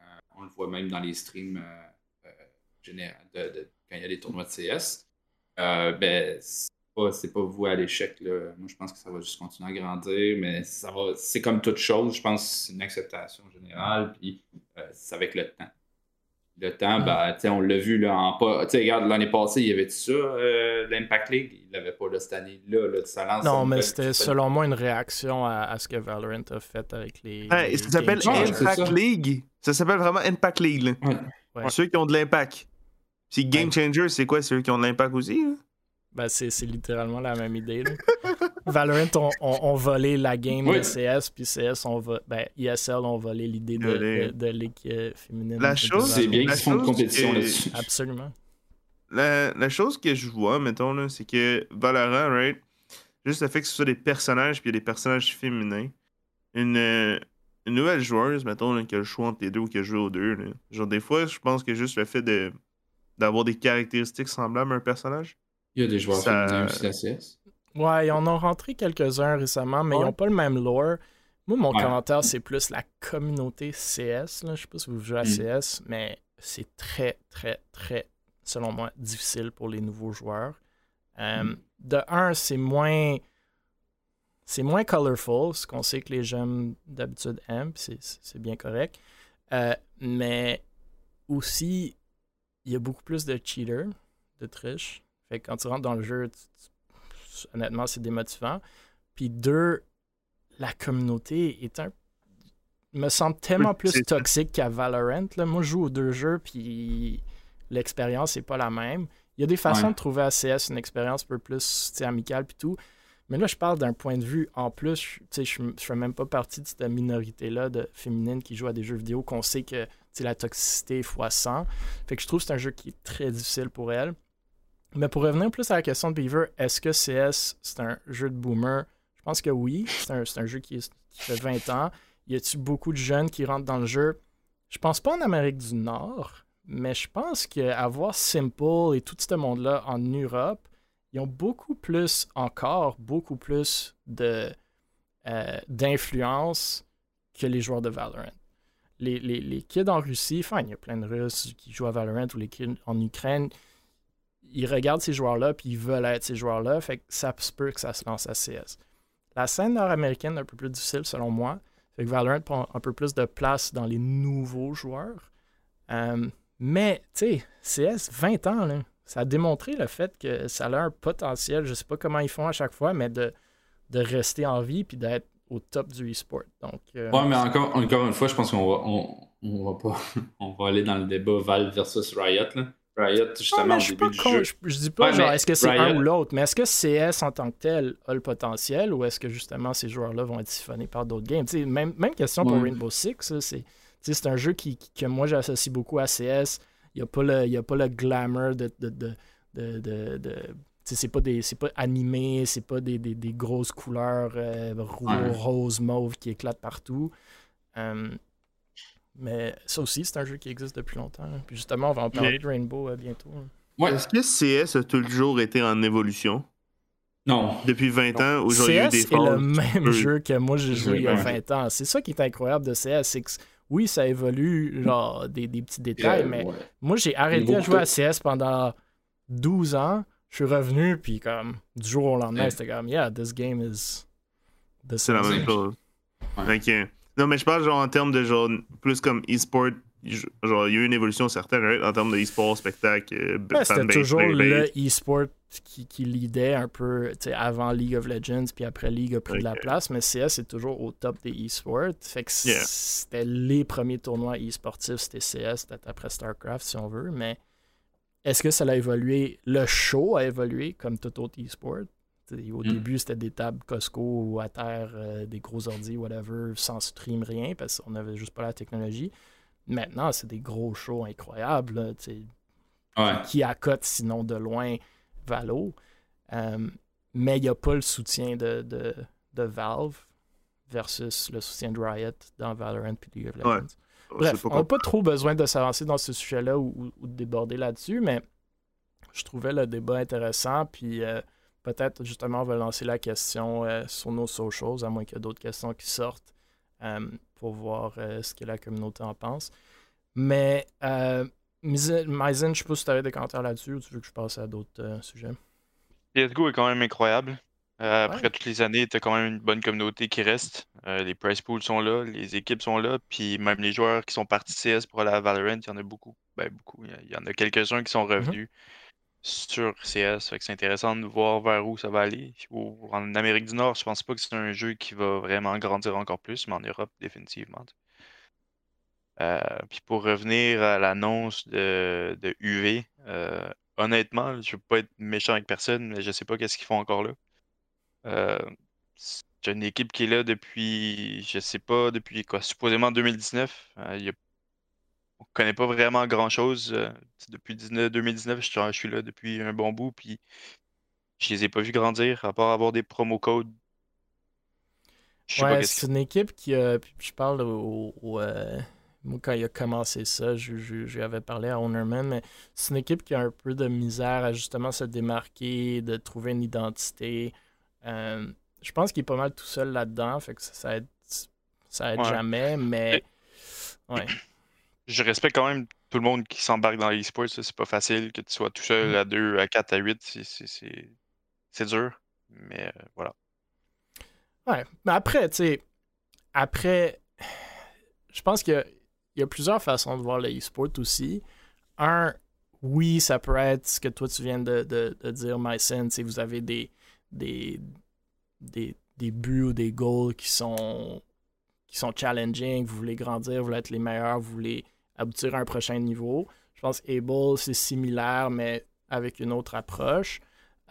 Euh, on le voit même dans les streams euh, quand il y a des tournois de CS. ben, c'est pas, pas voué à l'échec. Moi, je pense que ça va juste continuer à grandir, mais ça va, c'est comme toute chose. Je pense que c'est une acceptation générale, puis c'est avec le temps. Le temps, ben, on l'a vu là, en pas. Regarde, l'année passée, il y avait ça, euh, l'Impact League? Il l'avait pas là, cette année-là. Là, ça lance non, mais c'était selon moi une réaction à, ce que Valorant a fait avec les. ça s'appelle Impact League. Ça s'appelle vraiment Impact League. Ceux qui ont de l'impact. Si Game Changer, c'est quoi Ceux qui ont de l'impact aussi Ben, c'est littéralement la même idée. Valorant ont, volé la game de CS, puis CS ont ben, ISL ont volé l'idée de, de, ligue euh, féminine. La chose, c'est bien qu'ils font une compétition là-dessus. Absolument. La, la, chose que je vois, mettons, c'est que Valorant, right, juste le fait que ce soit des personnages, puis des personnages féminins, une, euh, une nouvelle joueuse, mettons, qui a le choix entre les deux ou qui a joué aux deux, genre des fois, je pense que juste le fait de d'avoir des caractéristiques semblables à un personnage. Il y a des joueurs féminins aussi à CS. Ouais, ils en ont rentré quelques-uns récemment, mais ils n'ont pas le même lore. Moi, mon commentaire, c'est plus la communauté CS. Là. Je sais pas si vous jouez à mm. CS, mais c'est très, très, très, selon moi, difficile pour les nouveaux joueurs. Euh, mm. De un, c'est moins. C'est moins colorful, ce qu'on sait que les jeunes d'habitude aiment, c'est bien correct. Euh, mais aussi, il y a beaucoup plus de cheaters, de triche. Fait que quand tu rentres dans le jeu, tu honnêtement, c'est démotivant. Puis deux, la communauté est un me semble tellement plus toxique qu'à Valorant. Là. Moi, je joue aux deux jeux, puis l'expérience n'est pas la même. Il y a des façons de trouver à CS une expérience un peu plus amicale puis tout. Mais là, je parle d'un point de vue en plus. Je ne fais même pas partie de cette minorité-là de féminines qui jouent à des jeux vidéo qu'on sait que la toxicité est fois 100. Fait que je trouve que c'est un jeu qui est très difficile pour elle. Mais pour revenir plus à la question de Beaver, est-ce que CS, c'est un jeu de boomer? Je pense que oui. C'est un, jeu qui, fait 20 ans. Y a-t-il beaucoup de jeunes qui rentrent dans le jeu? Je pense pas en Amérique du Nord, mais je pense qu'avoir Simple et tout ce monde-là en Europe, ils ont beaucoup plus, encore beaucoup plus de euh, d'influence que les joueurs de Valorant. Les, les, les kids en Russie, enfin, il y a plein de Russes qui jouent à Valorant ou les kids en Ukraine, ils regardent ces joueurs-là, puis ils veulent être ces joueurs-là. Fait que ça se peut que ça se lance à CS. La scène nord-américaine est un peu plus difficile, selon moi. Fait que Valorant prend un peu plus de place dans les nouveaux joueurs. Euh, mais, tu sais, CS, 20 ans, là, ça a démontré le fait que ça a un potentiel, je sais pas comment ils font à chaque fois, mais de, de rester en vie puis d'être au top du e-sport. Donc, euh, ouais, mais encore, encore une fois, je pense qu'on va, on, va pas, [LAUGHS] on va aller dans le débat Valve versus Riot. Là. Riot, justement, je, Je, dis pas, genre, est-ce que c'est un ou l'autre, mais est-ce que CS en tant que tel a le potentiel ou est-ce que justement ces joueurs-là vont être siphonnés par d'autres games? même, même question pour Rainbow Six, c'est un jeu qui, que moi j'associe beaucoup à CS. Il n'y a, pas le, a pas le glamour de. de, de, de, de c'est pas des c'est pas animé c'est pas des, des, des, grosses couleurs euh, rose mauve qui éclatent partout euh, mais ça aussi, c'est un jeu qui existe depuis longtemps. Puis justement, on va en parler de Rainbow euh, bientôt. Est-ce que CS a toujours été en évolution? Non. Depuis 20 ans, où CS des est le même jeu que moi j'ai joué il y a 20 ans. C'est ça qui est incroyable de CS, c'est que oui, ça évolue, genre des, des petits détails, mais moi j'ai arrêté de jouer à CS pendant 12 ans. Je suis revenu, puis comme du jour au lendemain, c'était comme, yeah, this game is. C'est la même chose. Ok. Non, mais je parle genre en termes de genre plus comme e-sport. Genre, il y a eu une évolution certaine en termes de e-sport, spectacle, euh, C'était toujours le e-sport qui, qui leadait un peu avant League of Legends, puis après League a pris de la place, mais CS est toujours au top des e-sports. Fait que c'était les premiers tournois e-sportifs, c'était CS, peut-être après StarCraft si on veut, mais est-ce que ça a évolué? Le show a évolué comme tout autre e-sport? Au mm. début, c'était des tables Costco ou à terre, euh, des gros ordi, whatever, sans stream, rien, parce qu'on n'avait juste pas la technologie. Maintenant, c'est des gros shows incroyables. Qui accotent sinon de loin Valo. Euh, mais il n'y a pas le soutien de, de, Valve versus le soutien de Riot dans Valorant et League of Legends. Bref, on n'a pas trop besoin de s'avancer dans ce sujet-là ou, de déborder là-dessus, mais je trouvais le débat intéressant. Puis. Euh, peut-être justement on va lancer la question euh, sur nos socials, à moins qu'il y ait d'autres questions qui sortent euh, pour voir euh, ce que la communauté en pense. Mais Myzen, je sais pas si tu avais des commentaires là-dessus ou tu veux que je passe à d'autres sujets? CSGO est quand même incroyable. après toutes les années, tu as quand même une bonne communauté qui reste. les price pools sont là, les équipes sont là, puis même les joueurs qui sont partis CS pour la Valorant, il y en a beaucoup. Ben, beaucoup. Il y en a quelques-uns qui sont mm-hmm. revenus sur CS. C'est intéressant de voir vers où ça va aller. en Amérique du Nord, je pense pas que c'est un jeu qui va vraiment grandir encore plus, mais en Europe, définitivement. Euh, puis pour revenir à l'annonce de, UV, euh, honnêtement, je veux pas être méchant avec personne, mais je sais pas qu'est-ce qu'ils font encore là. Euh, c'est une équipe qui est là depuis, je sais pas, depuis quoi, supposément 2019. Il y a on connaît pas vraiment grand-chose. Euh, depuis 2019, je, suis là depuis un bon bout, puis je les ai pas vus grandir, à part avoir des promo codes. Ouais, c'est une équipe qui a. Je parle au. Euh, moi, quand il a commencé ça, je, je, avais parlé à Ownerman, mais c'est une équipe qui a un peu de misère à justement se démarquer, de trouver une identité. Euh, je pense qu'il est pas mal tout seul là-dedans, fait que ça, aide, ça aide jamais, mais. Ouais je respecte quand même tout le monde qui s'embarque dans l'e-sport. C'est pas facile que tu sois tout seul mm. à 2, à 4, à 8. C'est dur. Mais euh, voilà. Ouais. Mais après, tu sais, après, je pense qu'il y, a plusieurs façons de voir l'e-sport aussi. Un, oui, ça peut être ce que toi tu viens de, de, dire, MySen, vous avez des, des, des, des buts ou des goals qui sont qui sont challenging, vous voulez grandir, vous voulez être les meilleurs, vous voulez aboutir à un prochain niveau. Je pense Able, c'est similaire, mais avec une autre approche.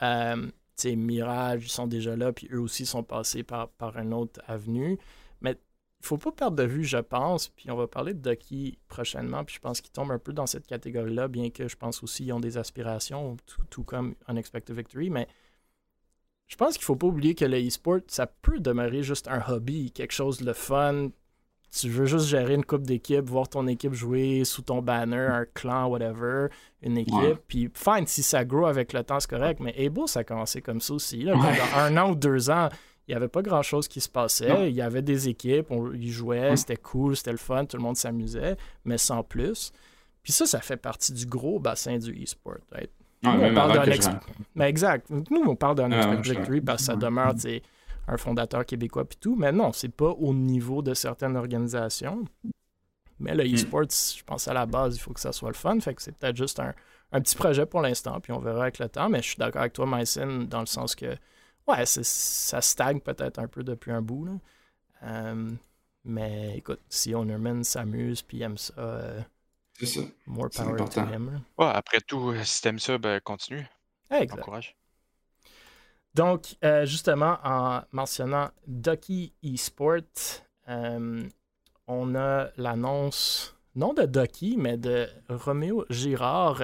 Euh, Mirage, ils sont déjà là, puis eux aussi sont passés par, par une autre avenue. Mais il faut pas perdre de vue, je pense, puis on va parler de Ducky prochainement, puis je pense qu'ils tombent un peu dans cette catégorie-là, bien que je pense aussi qu'ils ont des aspirations, tout, tout comme Unexpected Victory, mais je pense qu'il faut pas oublier que le e-sport, ça peut demeurer juste un hobby, quelque chose de fun, tu veux juste gérer une coupe d'équipe, voir ton équipe jouer sous ton banner, un clan, whatever, une équipe. Puis, fine, si ça grow avec le temps, c'est correct. Mais Able, ça a commencé comme ça aussi. Là. un an ou deux ans, il n'y avait pas grand-chose qui se passait. Il y avait des équipes, on, ils jouaient, c'était cool, c'était le fun, tout le monde s'amusait, mais sans plus. Puis ça, ça fait partie du gros bassin du e-sport. Right? On parle d'un mais exact. Nous, on parle d'un expert victory parce que ça demeure, un fondateur québécois puis tout. Mais non, c'est pas au niveau de certaines organisations. Mais le hmm. e-sport, je pense à la base, il faut que ça soit le fun. Fait que c'est peut-être juste un, petit projet pour l'instant, puis on verra avec le temps. Mais je suis d'accord avec toi, Mycin, dans le sens que, ouais, ça stagne peut-être un peu depuis un bout. Euh, mais écoute, si Ownerman s'amuse puis aime ça, euh, c'est ça. more power to him. Ouais, après tout, si t'aimes ça, ben continue. Exact. Encourage. Donc, euh, justement, en mentionnant Ducky Esport, euh, on a l'annonce, non de Ducky, mais de Roméo Girard.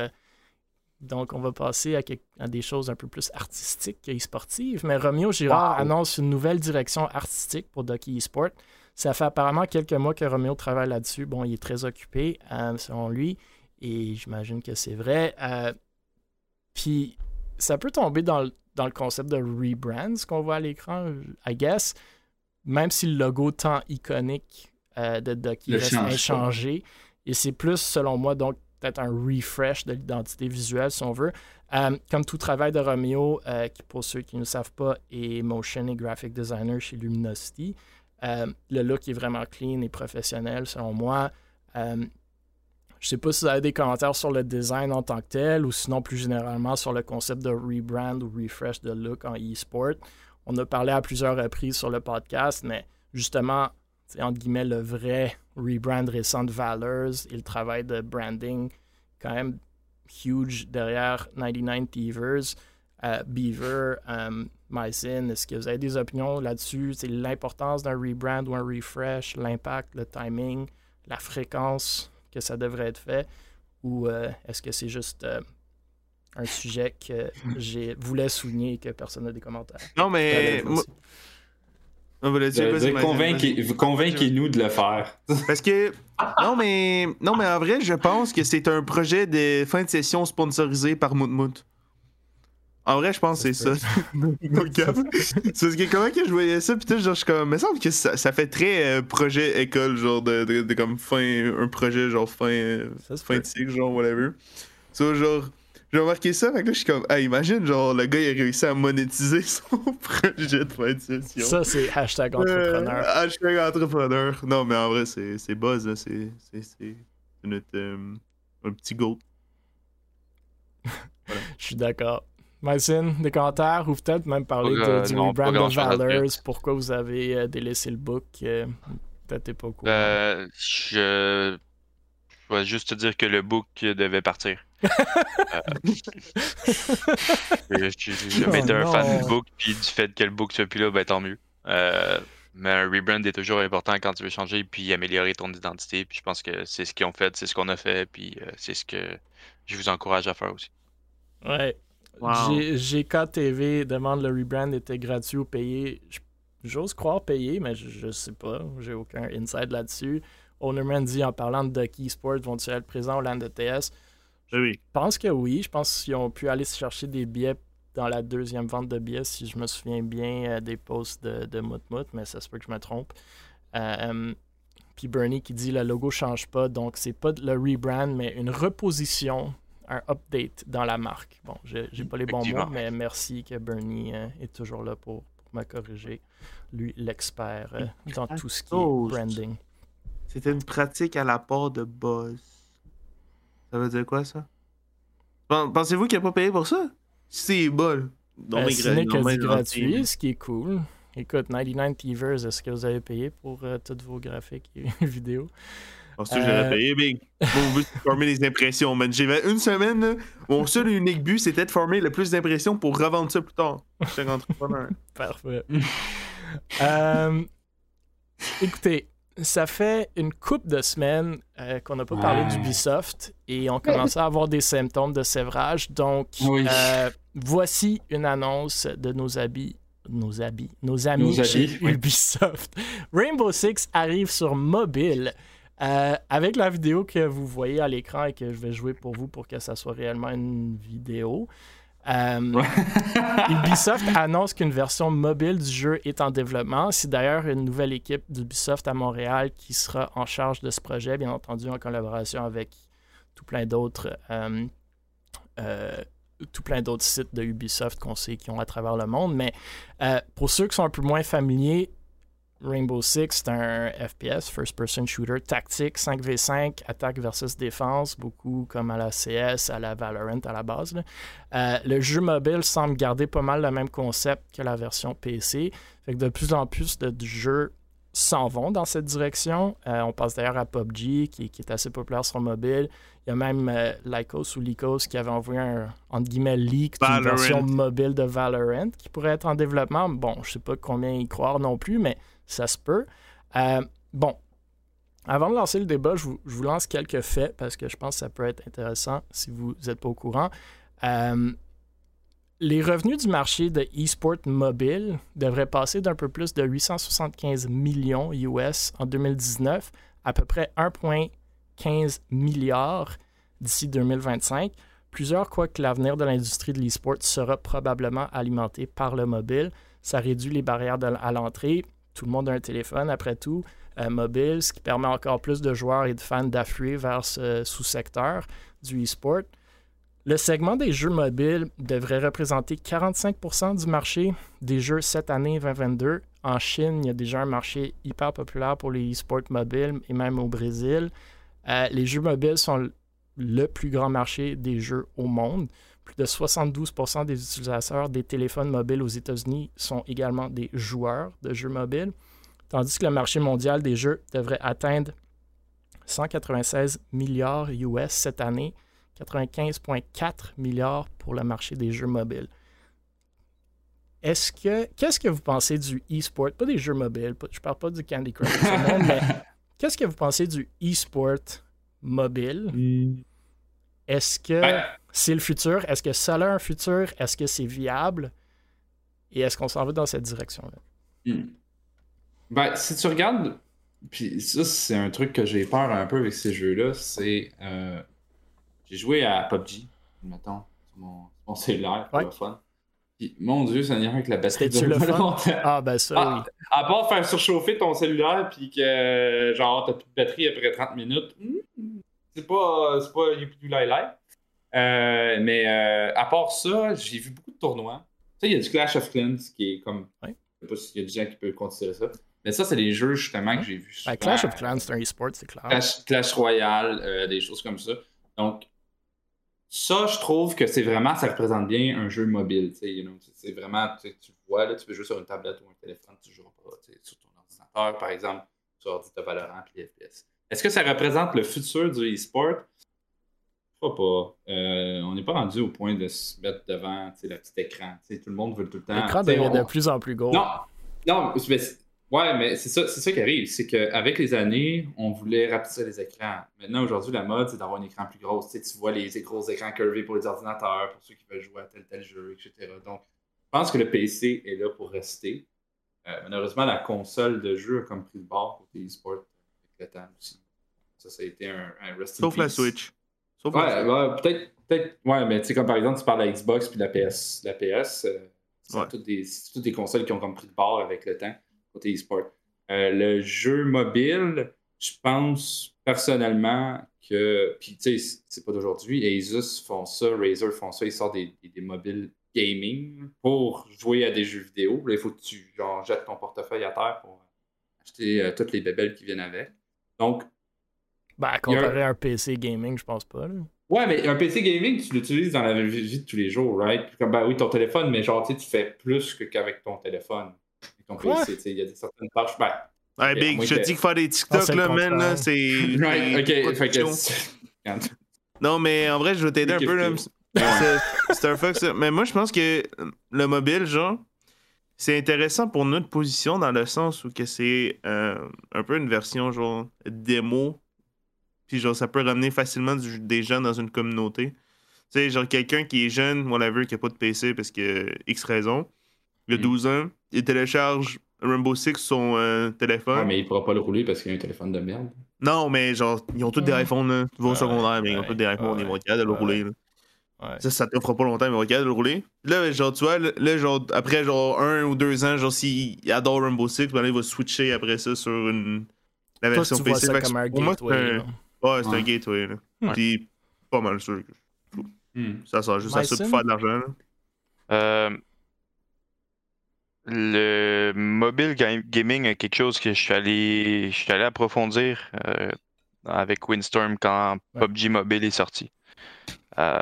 Donc, on va passer à, des choses un peu plus artistiques et sportives. Mais Roméo Girard annonce une nouvelle direction artistique pour Ducky Esport. Ça fait apparemment quelques mois que Roméo travaille là-dessus. Bon, il est très occupé, euh, selon lui, et j'imagine que c'est vrai. Puis, ça peut tomber dans le dans le concept de rebrand, ce qu'on voit à l'écran, I guess. Même si le logo tant iconique euh, de Ducky reste inchangé. Et c'est plus, selon moi, donc peut-être un refresh de l'identité visuelle, si on veut. Euh, comme tout travail de Romeo, euh, qui pour ceux qui ne savent pas, est motion et graphic designer chez Luminosity. Le look est vraiment clean et professionnel, selon moi. Je sais pas si vous avez des commentaires sur le design en tant que tel ou sinon plus généralement sur le concept de rebrand ou refresh de look en e-sport. On a parlé à plusieurs reprises sur le podcast, mais justement, c'est entre guillemets le vrai rebrand récent de Valors et le travail de branding quand même huge derrière 99 Beavers. Euh, Beaver, um, Mycin, est-ce que vous avez des opinions là-dessus? C'est l'importance d'un rebrand ou un refresh, l'impact, le timing, la fréquence que ça devrait être fait ou euh, est-ce que c'est juste euh, un sujet que j'ai voulais souligner et que personne n'a des commentaires? Non, mais. Convainquez-nous de le faire. Parce que. Non mais, non, mais en vrai, je pense que c'est un projet de fin de session sponsorisé par Moutmout. En vrai, je pense que c'est ça. [LAUGHS] C'est que comment que je voyais ça, putain, genre, je suis comme, me semble que ça, ça fait très euh, projet école, genre, de, de, de comme fin, un projet, genre, fin, euh, fin de cycle, genre, whatever. Ça, genre, j'ai remarqué ça, fait que là, je suis comme, ah, imagine, genre, le gars, il a réussi à monétiser [LAUGHS] son projet de fin de session. Ça, c'est hashtag entrepreneur. Euh, hashtag entrepreneur. Non, mais en vrai, c'est c'est buzz, là. C'est c'est- c'est notre. euh, un petit goat. [LAUGHS] Je suis d'accord. Mycin, des commentaires ou peut-être même parler de- Euh, du non, rebrand de. Valors, pourquoi vous avez euh, délaissé le book. euh, peut-être t'es pas au courant. Euh, je... je vais juste te dire que le book devait partir. [LAUGHS] Euh, je je- j'ai jamais Oh été un fan du book, puis du fait que le book soit plus là, ben tant mieux. Euh, mais un rebrand est toujours important quand tu veux changer puis améliorer ton identité. Puis je pense que c'est ce qu'ils ont fait, c'est ce qu'on a fait, puis euh, c'est ce que je vous encourage à faire aussi. Ouais. Wow. GKTV demande le rebrand était gratuit ou payé. J'ose croire payé, mais je, je sais pas. J'ai aucun insight là-dessus. Ownerman dit en parlant de Ducky Sport, vont-ils être présents au Land de TS oui. Je pense que oui. Je pense qu'ils ont pu aller se chercher des billets dans la deuxième vente de billets, si je me souviens bien euh, des posts de, de Moutmout, mais ça se peut que je me trompe. Euh, puis Bernie qui dit le logo change pas, donc c'est pas le rebrand, mais une reposition, un update dans la marque. Bon, j'ai j'ai pas les bons mots, mais merci que Bernie euh, est toujours là pour, pour me corriger. Lui, l'expert euh, dans tout ce qui est branding. C'était une pratique à la part de Buzz. Ça veut dire quoi, ça? Pen- Pensez-vous qu'il a pas payé pour ça? C'est bol. Non, mais ce n'est que non, mais du gentil. gratuit, ce qui est cool. Écoute, 99 Thieves, est-ce que vous avez payé pour euh, tous vos graphiques et [LAUGHS] vidéos? Parce que j'aurais Euh, payé, big. Mon but, c'est de former des impressions, man. J'avais une semaine, là, mon seul et unique but, c'était de former le plus d'impressions pour revendre ça plus tard. J'étais un entrepreneur. Parfait. [LAUGHS] Euh, écoutez, ça fait une couple de semaines euh, qu'on n'a pas parlé Ouais. d'Ubisoft et on [LAUGHS] commençait à avoir des symptômes de sévrage. Donc, Oui. euh, voici une annonce de nos habits. Nos habits, nos amis Nos chez habits, oui. Ubisoft. Rainbow Six arrive sur mobile. Euh, avec la vidéo que vous voyez à l'écran et que je vais jouer pour vous pour que ça soit réellement une vidéo. Euh, [LAUGHS] Ubisoft annonce qu'une version mobile du jeu est en développement. C'est d'ailleurs une nouvelle équipe d'Ubisoft à Montréal qui sera en charge de ce projet, bien entendu en collaboration avec tout plein d'autres euh, tout plein d'autres sites de Ubisoft qu'on sait qui ont à travers le monde. Mais euh, pour ceux qui sont un peu moins familiers, Rainbow Six, c'est un FPS, First Person Shooter, tactique, 5v5, attaque versus défense, beaucoup comme à la CS, à la Valorant à la base. Euh, le jeu mobile semble garder pas mal le même concept que la version PC. Fait que de plus en plus de jeux s'en vont dans cette direction. Euh, on passe d'ailleurs à PUBG, qui, qui est assez populaire sur mobile. Il y a même euh, Lycos ou Lycos qui avait envoyé un, entre guillemets, leak d'une version mobile de Valorant qui pourrait être en développement. Bon, je sais pas combien y croire non plus, mais ça se peut. Euh, bon, avant de lancer le débat, je vous, lance quelques faits parce que je pense que ça peut être intéressant si vous n'êtes pas au courant. Euh, les revenus du marché de e-sport mobile devraient passer d'un peu plus de 875 millions US en 2019 à peu près 1,15 milliard d'ici 2025. Plusieurs croient que l'avenir de l'industrie de l'e-sport sera probablement alimenté par le mobile. Ça réduit les barrières à l'entrée. Tout le monde a un téléphone, après tout, euh, mobile, ce qui permet encore plus de joueurs et de fans d'affluer vers ce sous-secteur du e-sport. Le segment des jeux mobiles devrait représenter 45% du marché des jeux cette année 2022. En Chine, il y a déjà un marché hyper populaire pour les e-sports mobiles et même au Brésil. Euh, les jeux mobiles sont le plus grand marché des jeux au monde. Plus de 72% des utilisateurs des téléphones mobiles aux États-Unis sont également des joueurs de jeux mobiles, tandis que le marché mondial des jeux devrait atteindre 196 milliards US cette année, 95,4 milliards pour le marché des jeux mobiles. Est-ce que qu'est-ce que vous pensez du e-sport, pas des jeux mobiles, pas- je parle pas du Candy Crush, mais [LAUGHS] qu'est-ce que vous pensez du e-sport mobile? Est-ce que Ben, c'est le futur? Est-ce que ça a un futur? Est-ce que c'est viable? Et est-ce qu'on s'en va dans cette direction-là? Hmm. Ben, si tu regardes, puis ça, c'est un truc que j'ai peur un peu avec ces jeux-là, c'est. euh, j'ai joué à PUBG, mettons, sur mon, mon cellulaire, pour Ouais. le fun. Puis, mon Dieu, ça n'ira avec la batterie. Dure le fun? Ah, ben ça, Ah, oui. À part faire surchauffer ton cellulaire puis que genre t'as plus de batterie après 30 minutes, hmm, c'est pas c'est pas lie. Euh, mais euh, à part ça, j'ai vu beaucoup de tournois. Tu sais, il y a du Clash of Clans qui est comme. Ouais. Je sais pas s'il y a des gens qui peuvent considérer ça. Mais ça, c'est des jeux justement que j'ai vu. Ben. Clash of Clans, c'est un e-sport, c'est clair. Clash, Clash Royale, euh, des choses comme ça. Donc, ça, je trouve que c'est vraiment, ça représente bien un jeu mobile. you know, c'est- vraiment, tu vois, là, tu peux jouer sur une tablette ou un téléphone, tu joueras pas sur ton ordinateur, par exemple, sur ordi de Valorant puis FPS. Est-ce que ça représente le futur du e-sport? Je crois pas. Euh, on n'est pas rendu au point de se mettre devant le petit écran. Tout le monde veut tout le temps. L'écran devient on- de plus en plus gros. non, non, mais c'est- ouais, mais c'est ça, c'est ça qui arrive. C'est qu'avec les années, on voulait rapetisser les écrans. Maintenant, aujourd'hui, la mode, c'est d'avoir un écran plus gros. Tu, vois les, les gros écrans curvés pour les ordinateurs, pour ceux qui veulent jouer à tel tel jeu, etc. Donc, je pense que le PC est là pour rester. Euh, malheureusement, la console de jeu a comme pris le bord côté e-sport le temps aussi. Ça, ça a été un, un rest in Sauf la. Switch. Sauf la Ouais, Switch. ouais, peut-être, peut-être, ouais, mais tu sais, comme par exemple, tu parles de la Xbox puis de la PS. La PS, euh, c'est Ouais. toutes, des, toutes des consoles qui ont comme pris le bord avec le temps, côté e-sport. Euh, le jeu mobile, je pense personnellement que, puis tu sais, c'est- c'est pas d'aujourd'hui, Asus font ça, Razer font ça, ils sortent des, des, des mobiles gaming pour jouer à des jeux vidéo. Là, il faut que tu genre, jettes ton portefeuille à terre pour acheter euh, toutes les bébelles qui viennent avec. Donc, Ben, comparé à un PC gaming, je pense pas. là. Ouais, mais un PC gaming, tu l'utilises dans la vie de tous les jours, right? Comme, ben oui, ton téléphone, mais genre, tu sais, tu fais plus que qu'avec ton téléphone. Avec ton Quoi? PC, tu sais, il y a des certaines tâches. Ben, Ouais, Big, je te dis que faire des Ah, TikTok, le là, man, là, c'est. [LAUGHS] right, ok, fait que. [LAUGHS] Non, mais en vrai, je vais t'aider un peu, là. C'est- Star Fox, ça. Mais moi, je pense que le mobile, genre, c'est intéressant pour notre position dans le sens où que c'est euh, un peu une version, genre, démo. Puis, genre, ça peut ramener facilement du- des gens dans une communauté. Tu sais, genre, quelqu'un qui est jeune, whatever, qui a pas de PC parce que X raison, il a Mm. 12 ans, il télécharge Rainbow Six sur son euh, téléphone. Ouais, mais il pourra pas le rouler parce qu'il a un téléphone de merde. Non, mais genre, ils ont tous des Ouais. iPhones, là. Tu vas au Ouais, secondaire, mais ils ont tous des iPhones, ouais, ils vont être de le ouais. rouler, là. Ouais. Ça, ça te fera pas longtemps, mais ils vont être capables de le rouler. Là, genre, tu vois, là, genre, après, genre, un ou deux ans, genre, s'il adore Rainbow Six, ben là, il va switcher après ça sur une... la Toi, version tu vois PC. ça que comme un pour moi, c'est gateway. un... Ouais, c'est un gateway, là. Ouais. Puis, pas mal sûr que Hmm. ça sert juste à ça pour faire de l'argent. Euh, le mobile ga- gaming est quelque chose que je suis allé, je suis allé approfondir euh, avec Windstorm quand Ouais. PUBG Mobile est sorti. Euh,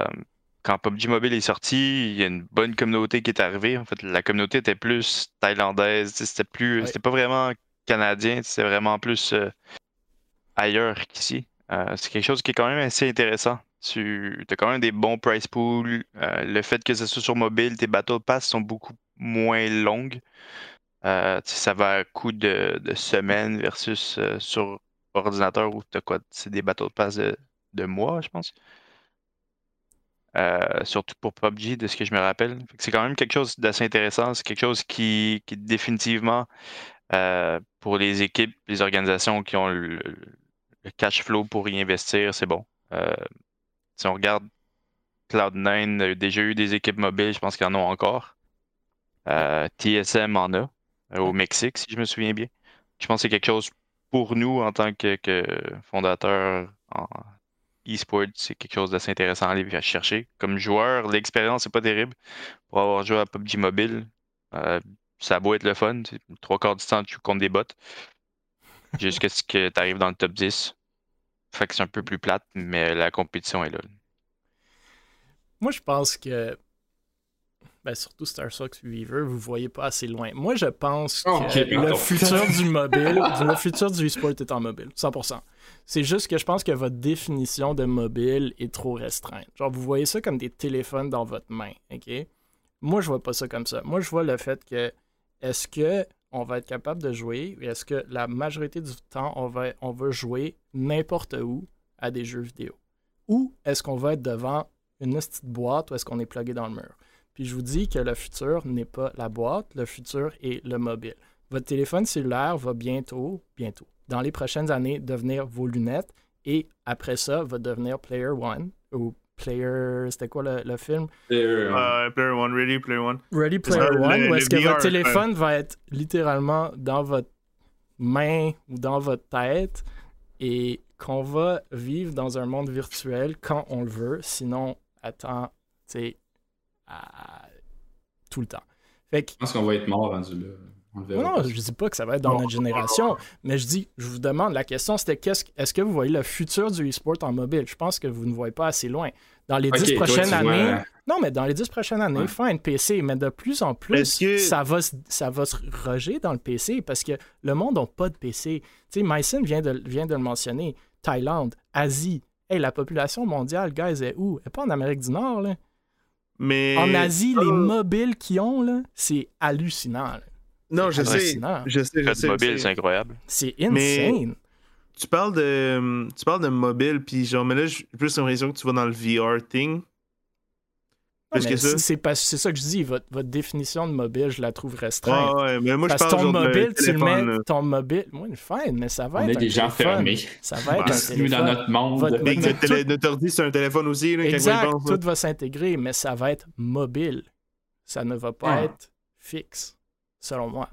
quand PUBG Mobile est sorti, il y a une bonne communauté qui est arrivée. En fait, la communauté était plus thaïlandaise, c'était plus, Ouais. c'était pas vraiment canadien, c'était vraiment plus euh, ailleurs qu'ici. Euh, c'est quelque chose qui est quand même assez intéressant. Tu as quand même des bons price pools. Euh, le fait que ce soit sur mobile, tes Battle Pass sont beaucoup moins longues. Ça va à coup de, de semaines versus sur ordinateur où tu as quoi? C'est des Battle Pass de, de mois, je pense. Euh, surtout pour PUBG, de ce que je me rappelle. C'est quand même quelque chose d'assez intéressant. C'est quelque chose qui, qui définitivement, euh, pour les équipes, les organisations qui ont le, cash flow pour y investir, c'est bon. Euh, si on regarde Cloud9, a déjà eu des équipes mobiles, je pense qu'ils en ont encore. TSM en a, au Mexique, si je me souviens bien. Je pense que c'est quelque chose pour nous en tant que, que fondateur en e-sport, c'est quelque chose d'assez intéressant à aller chercher. Comme joueur, l'expérience n'est pas terrible. Pour avoir joué à PUBG Mobile, euh, ça a beau être le fun. Trois quarts du temps, tu contre des bots. Jusqu'à ce que tu arrives dans le top 10. Fait que c'est un peu plus plate, mais la compétition est là. Moi, je pense que. Ben, surtout Star Fox Weaver, vous voyez pas assez loin. Moi, je pense que Oh, le futur [LAUGHS] du mobile, le futur du e-sport est en mobile, 100%. C'est juste que je pense que votre définition de mobile est trop restreinte. Genre, vous voyez ça comme des téléphones dans votre main, OK? Moi, je vois pas ça comme ça. Moi, je vois le fait que est-ce que on va être capable de jouer ou est-ce que la majorité du temps, on va, on va jouer n'importe où à des jeux vidéo? Ou est-ce qu'on va être devant une petite boîte ou est-ce qu'on est plugué dans le mur? Puis je vous dis que le futur n'est pas la boîte, le futur est le mobile. Votre téléphone cellulaire va bientôt, bientôt, dans les prochaines années, devenir vos lunettes et après ça, va devenir Player One ou Player. C'était quoi le, le film? Euh, Euh, player One, Ready Player One. Ready Player One, le- où est-ce que votre téléphone va être littéralement dans votre main ou dans votre tête et qu'on va vivre dans un monde virtuel quand on le veut, sinon, attends, tu sais, à- tout le temps. Fait que Je pense qu'on va être mort rendu là. Le non, je dis pas que ça va être dans Non, notre génération, mais je dis, je vous demande, la question c'était qu'est-ce, est-ce que vous voyez le futur du e-sport en mobile? Je pense que vous ne voyez pas assez loin. Dans les dix toi, prochaines vois- années, non, mais dans les dix prochaines années, Ouais. fine PC, mais de plus en plus, que- ça, va, se- ça va se roger dans le PC parce que le monde n'a pas de PC. Tu sais, Myson vient de, vient de le mentionner. Thaïlande, Asie. Hey, la population mondiale, guys, est où? Elle est pas en Amérique du Nord, là. Mais. En Asie, les Euh, mobiles qu'ils ont, là, c'est hallucinant. là. Non, je sais. hallucinant. Je sais, je Code sais. mobile, je c'est incroyable. C'est Mais- insane. Tu parles de. Tu parles de mobile, puis genre, mais là, j'ai plus l'impression que tu vas dans le VR thing. Ouais, Plus mais que ça. C'est- C'est pas- c'est ça que je dis. Votre, votre définition de mobile, je la trouve restreinte. Ouais, mais moi, je Parce que parle ton mobile, tu le mets. Ton mobile. Oui, fine, mais ça va On être. est un des gens fermés. Ça va être un Nous, téléphone. dans notre monde. Votre- Mais Mais notre, télé- notre ordi, c'est un téléphone aussi, là, Exact, on là. tout va s'intégrer, mais ça va être mobile. Ça ne va pas Ouais. être fixe, selon moi.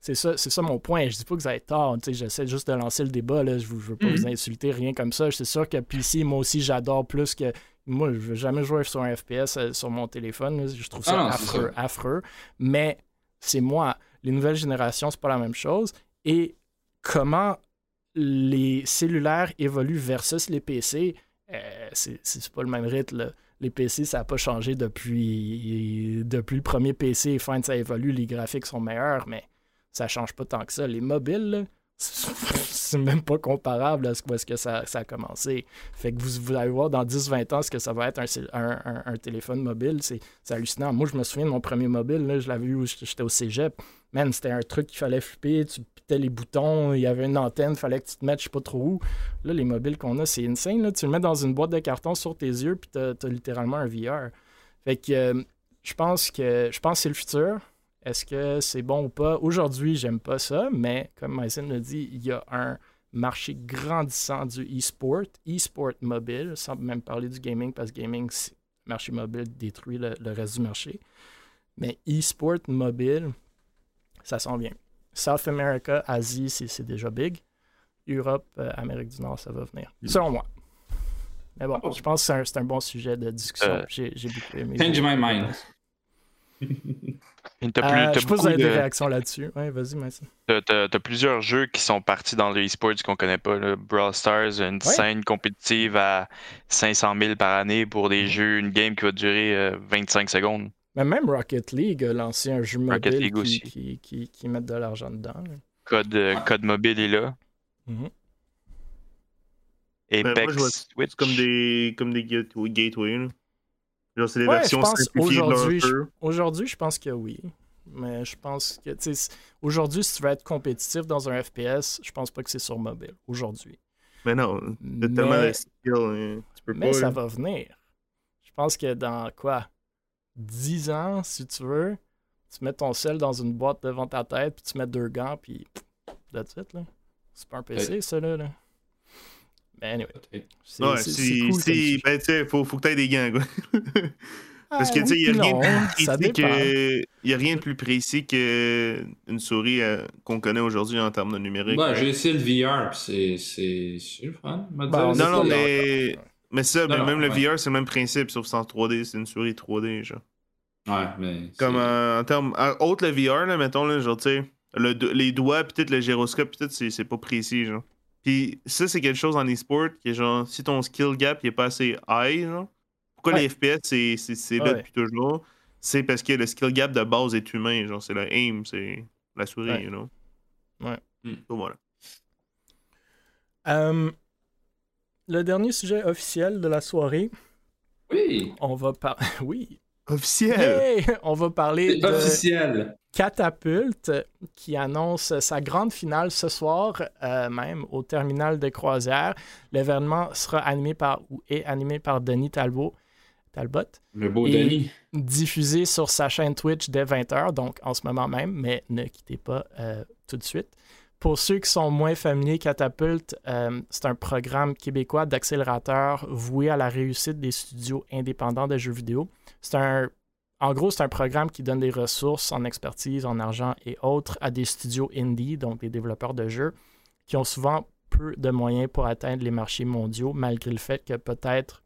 C'est ça, c'est ça mon point. Je dis pas que vous avez tort. tu sais, J'essaie juste de lancer le débat. Là. Je ne veux pas Mhm. vous insulter, rien comme ça. C'est sûr que PC, moi aussi, j'adore plus que. Moi, je ne veux jamais jouer sur un FPS euh, sur mon téléphone. Je trouve ça Ah non, c'est affreux, ça. affreux. Mais c'est moi. Les nouvelles générations, c'est pas la même chose. Et comment les cellulaires évoluent versus les PC, euh, c'est pas le même rythme. là. Les PC, ça n'a pas changé depuis, depuis le premier PC. Fine, ça évolue, les graphiques sont meilleurs, mais ça change pas tant que ça. Les mobiles, là, [LAUGHS] c'est même pas comparable à ce est-ce que ça, ça a commencé. Fait que vous, vous allez voir dans 10-20 ans ce que ça va être un, un- un- téléphone mobile. C'est hallucinant. Moi, je me souviens de mon premier mobile, là, je l'avais eu où j'étais au cégep. Man, c'était un truc qu'il fallait flipper, tu pitais les boutons, il y avait une antenne, il fallait que tu te mettes je sais pas trop où. Là, les mobiles qu'on a, c'est insane. Là. Tu le mets dans une boîte de carton sur tes yeux, puis t'as as littéralement un VR. Fait que euh, je pense que je pense que c'est le futur. Est-ce que c'est bon ou pas? Aujourd'hui, j'aime pas ça, mais comme Mason l'a dit, il y a un marché grandissant du e-sport, e-sport mobile, sans même parler du gaming, parce que gaming, le marché mobile détruit le, le reste du marché. Mais e-sport mobile, ça sent bien. South America, Asie, c'est déjà big. Europe, euh, Amérique du Nord, ça va venir. Selon moi. Mais bon, je pense que c'est un, bon sujet de discussion. Euh, J'ai j'ai beaucoup aimé. Change my mind. [LAUGHS] Euh, plus- je pas si vous avez des de- réactions là-dessus. Ouais, vas-y, t'as- plusieurs jeux qui sont partis dans le e-sports qu'on connaît pas. là. Brawl Stars, une Ouais. scène compétitive à 500 000 par année pour des jeux, une game qui va durer euh, 25 secondes. Mais même Rocket League a lancé un jeu mobile qui, aussi. qui, qui, qui met de l'argent dedans. là. Code, euh, code mobile est là. Ben, moi, Apex, je vois- Switch. C'est comme des, comme des gateway, gateways, là. Genre, c'est des Ouais, versions je pense simplifiées de aujourd'hui, leur je- jeu. Aujourd'hui, je pense que oui. Mais je pense que, tu sais, aujourd'hui, si tu veux être compétitif dans un FPS, je pense pas que c'est sur mobile. Aujourd'hui. Mais non, t'as tellement Mais- de skill, hein, tu peux Mais pas. ça va venir. Je pense que dans quoi? 10 ans, si tu veux, tu mets ton sel dans une boîte devant ta tête, puis tu mets deux gants, puis that's it, là. C'est pas un PC, ça, là. là. Anyway. Peut-être. C'est Ouais, c'est- c'est si, cool comme si, sujet. ben, tu sais, faut, faut que t'aies des gants, quoi. [LAUGHS] Parce que, Ah, tu sais, il y a rien de plus précis dépend. que. Il y a rien de plus précis qu'une souris euh, qu'on connaît aujourd'hui en termes de numérique. Ouais, j'ai essayé le VR, c'est- c'est c'est le fun. Ben. Non, non, mais. Mais ça, mais Non, même le ouais. VR, c'est le même principe, sauf que c'est en 3D, c'est une souris 3D, genre. Ouais, mais. Comme euh, en termes. Autre le VR, là, mettons, là, genre, tu sais, le les doigts, puis peut-être le gyroscope, puis tout, c'est c'est pas précis, genre. Puis ça, c'est quelque chose en e-sport qui est genre, si ton skill gap il est pas assez high, genre. Pourquoi Ouais. les FPS, c'est c'est- c'est là Ouais. depuis toujours? C'est parce que le skill gap de base est humain, genre, c'est le aim, c'est la souris, Ouais. you know? Ouais. Hmm. Donc voilà. Le dernier sujet officiel de la soirée, Oui, on va parler. [LAUGHS] oui. Officiel! On va parler c'est de officiel. Catapulte qui annonce sa grande finale ce soir, euh, même au terminal de croisière. L'événement sera animé par ou est animé par Denis Talbot. Talbot. Le beau Et- Denis. diffusé sur sa chaîne Twitch dès 20h, donc en ce moment même, mais ne quittez pas euh, tout de suite pour ceux qui sont moins familiers, Catapult, euh, c'est un programme québécois d'accélérateur voué à la réussite des studios indépendants de jeux vidéo. C'est un, en gros, c'est un programme qui donne des ressources en expertise, en argent et autres à des studios indie, donc des développeurs de jeux, qui ont souvent peu de moyens pour atteindre les marchés mondiaux, malgré le fait que peut-être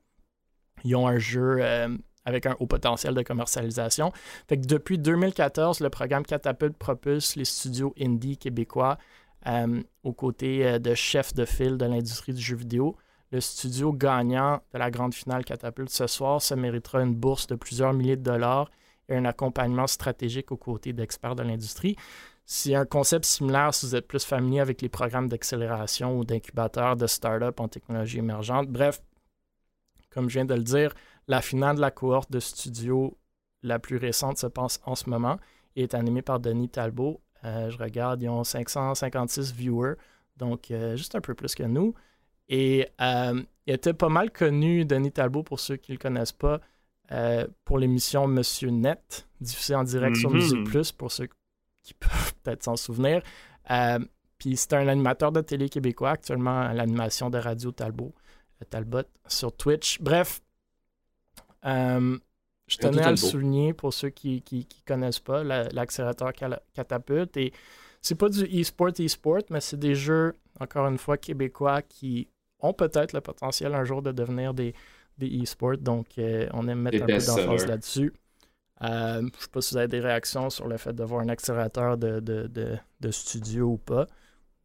ils ont un jeu euh, avec un haut potentiel de commercialisation. Fait depuis 2014, le programme Catapult propulse les studios indie québécois euh, aux côtés euh, de chefs de file de l'industrie du jeu vidéo. Le studio gagnant de la grande finale Catapulte ce soir se méritera une bourse de plusieurs milliers de dollars et un accompagnement stratégique aux côtés d'experts de l'industrie. C'est un concept similaire si vous êtes plus familier avec les programmes d'accélération ou d'incubateurs de start-up en technologie émergente. Bref, comme je viens de le dire, la finale de la cohorte de studio la plus récente se passe en ce moment et est animée par Denis Talbot. Euh, je regarde, ils ont 556 viewers, donc euh, juste un peu plus que nous. Et euh, il était pas mal connu, Denis Talbot, pour ceux qui ne le connaissent pas, pour l'émission Monsieur Net, diffusée en direct sur Mhm. Musique Plus, pour ceux qui [LAUGHS] peuvent peut-être s'en souvenir. Puis c'est un animateur de télé québécois, actuellement à l'animation de Radio Talbot, Talbot sur Twitch. Bref, euh, je tenais à le souligner pour ceux qui ne connaissent pas, la- l'accélérateur Cal- Catapulte. Et c'est pas du e-sport e-sport, mais c'est des jeux, encore une fois, québécois qui ont peut-être le potentiel un jour de devenir des, des e-sports. Donc, euh, on aime mettre Des un peu d'emphase là-dessus. Euh, je ne sais pas si vous avez des réactions sur le fait d'avoir un accélérateur de, de, de- de studio ou pas.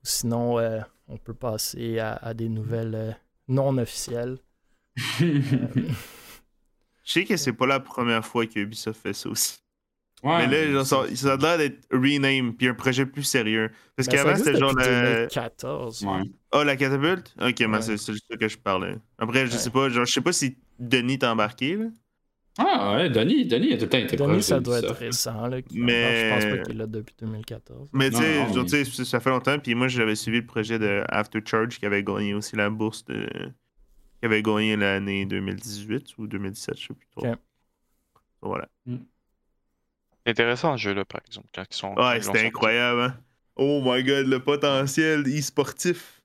Sinon, euh, on peut passer à, à des nouvelles euh, non officielles. [LAUGHS] Euh, Je sais que c'est pas la première fois que Ubisoft fait ça aussi. Ouais, mais là, genre, ça, ça a l'air d'être rename puis un projet plus sérieux. Parce ben, qu'avant, c'était genre la. 2014. Ouais. Ah, la catapulte? Ok, mais Ouais. c'est c'est juste ça que je parlais. Après, je Ouais. sais pas, genre, je sais pas si Denis t'a embarqué, là. Ah ouais, Denis, Denis a tout le temps été Denis, proche ça doit être récent. Là, Mais- Je pense pas qu'il est là depuis 2014. Mais tu sais, mais- ça fait longtemps, puis moi, j'avais suivi le projet de After Charge qui avait gagné aussi la bourse de. qui avait gagné l'année 2018 ou 2017, je sais plus trop. Ok. Voilà. C'est intéressant ce jeu-là, par exemple, quand ils sont. Ouais, c'était incroyable, hein. Oh my god, le potentiel e-sportif.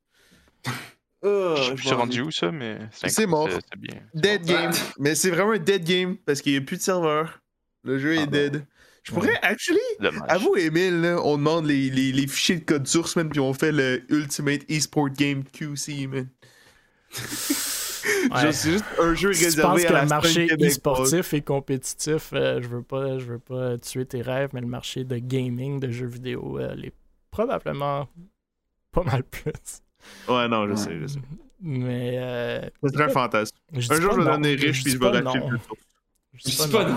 Oh, [LAUGHS] Je m'en rendu où ça, mais C'est mort. c'est- c'est bien. Dead game. Mais c'est vraiment un dead game parce qu'il n'y a plus de serveur. Le jeu Ah est bon. dead. Je pourrais, actually, Dommage. à vous, Emile, là, on demande les, les, les fichiers de code source, man, puis on fait le Ultimate eSport Game QC, man. [LAUGHS] [LAUGHS] Ouais. C'est juste un jeu Si tu réservé penses à que la le marché e-sportif et compétitif, euh, je veux pas, je veux pas tuer tes rêves, mais le marché de gaming, de jeux vidéo, euh, l'est probablement pas mal plus. Ouais, non, je Ouais. sais, je sais. Mais euh, serait un fantasme. Un jour, je vais devenir riche, puis dis je vais pas racheter. Je dis pas non.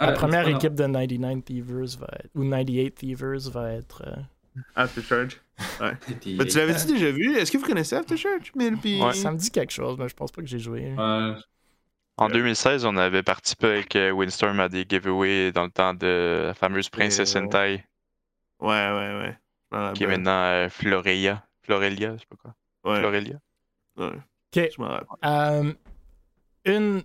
La première équipe de 99 Thievers va être, ou 98 Thievers va être. Euh, After Charge. non. [LAUGHS] Puis- Mais tu l'avais-tu déjà vu? Est-ce que vous connaissez After Charge, Mille? Puis... Ouais. Ça me dit quelque chose, mais je pense pas que j'ai joué. Ouais. En 2016, on avait participé avec euh, Windstorm à des giveaways dans le temps de la fameuse Princesse. Hentai, Ouais, ouais, ouais. Qui est maintenant euh, Florelia. Florelia, je sais pas quoi. Ouais, Florelia. ouais. Ok. Je. Euh, une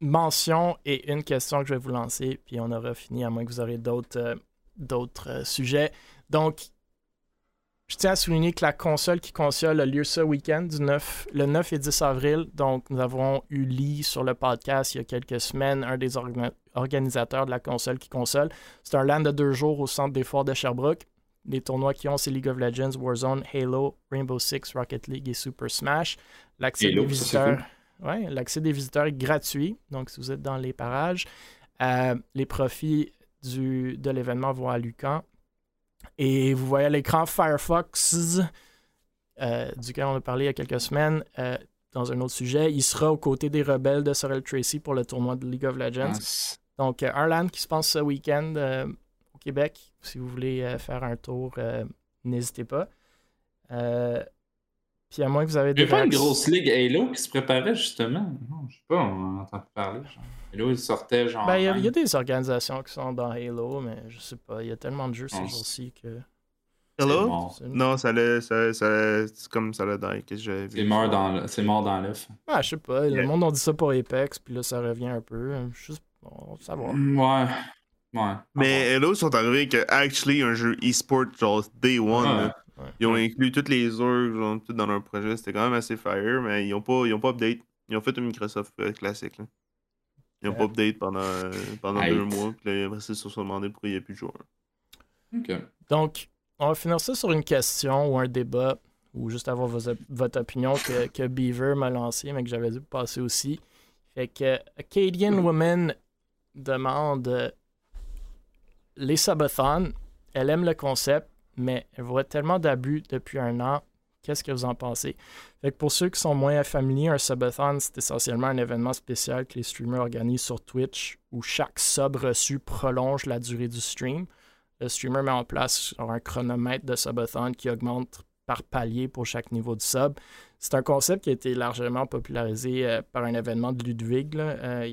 mention et une question que je vais vous lancer, puis on aura fini, à moins que vous aurez d'autres euh, d'autres euh, sujets. Donc, je tiens à souligner que la console qui console a lieu ce week-end, du 9, le 9 et 10 avril. Donc, nous avons eu Lee sur le podcast il y a quelques semaines, un des orga- organisateurs de la console qui console. C'est un LAN de deux jours au centre des forts de Sherbrooke. Les tournois qui ont, c'est League of Legends, Warzone, Halo, Rainbow Six, Rocket League et Super Smash. L'accès des visiteurs. Ouais, l'accès des visiteurs est gratuit. Donc, si vous êtes dans les parages, euh, les profits du, de l'événement vont à Lucan. Et vous voyez à l'écran Firefox, euh, duquel on a parlé il y a quelques semaines, euh, dans un autre sujet. Il sera aux côtés des rebelles de Sorel Tracy pour le tournoi de League of Legends. Donc, euh, un LAN qui se passe ce week-end euh, au Québec. Si vous voulez faire un tour, n'hésitez pas. Puis à moins que vous avez Il des y a pas une grosse ligue Halo qui se préparait justement? Non, je sais pas, on en entend parler. Genre. Halo, il sortait genre. Ben, il y, a- il y a des organisations qui sont dans Halo, mais je sais pas. Il y a tellement de jeux ces jours-ci que. Hello? mort. Non, ça l'a. Ça, ça, c'est comme ça l'a die que j'avais vu. C'est mort dans le- c'est mort dans l'œuf. Ah, je sais pas. Le monde a dit ça pour Apex, puis là, ça revient un peu. Juste, on va savoir. Mm, Ouais. Ouais. Mais Hello sont arrivés que, actually, un jeu e-sport, genre, day one, Ouais. là. Ils ont inclus toutes les orgs genre, tout dans leur projet. C'était quand même assez fire, mais ils ont pas, ils ont pas update. Ils ont fait un Microsoft euh, classique. Là. Ils ont pas update pendant, euh, pendant Aïe. deux mois. Puis là, après ils se sont demandé pourquoi il n'y a plus de joueurs. Donc, on va finir ça sur une question ou un débat, ou juste avoir vos votre opinion que, que Beaver m'a lancé, mais que j'avais dû passer aussi. Fait que Acadian Woman demande euh, les subathons, elle aime le concept, mais elle voit tellement d'abus depuis un an. Qu'est-ce que vous en pensez? Fait que pour ceux qui sont moins familiers, un subathon, c'est essentiellement un événement spécial que les streamers organisent sur Twitch où chaque sub reçu prolonge la durée du stream. Le streamer met en place un chronomètre de subathon qui augmente par palier pour chaque niveau de sub. C'est un concept qui a été largement popularisé euh, par un événement de Ludwig. Euh,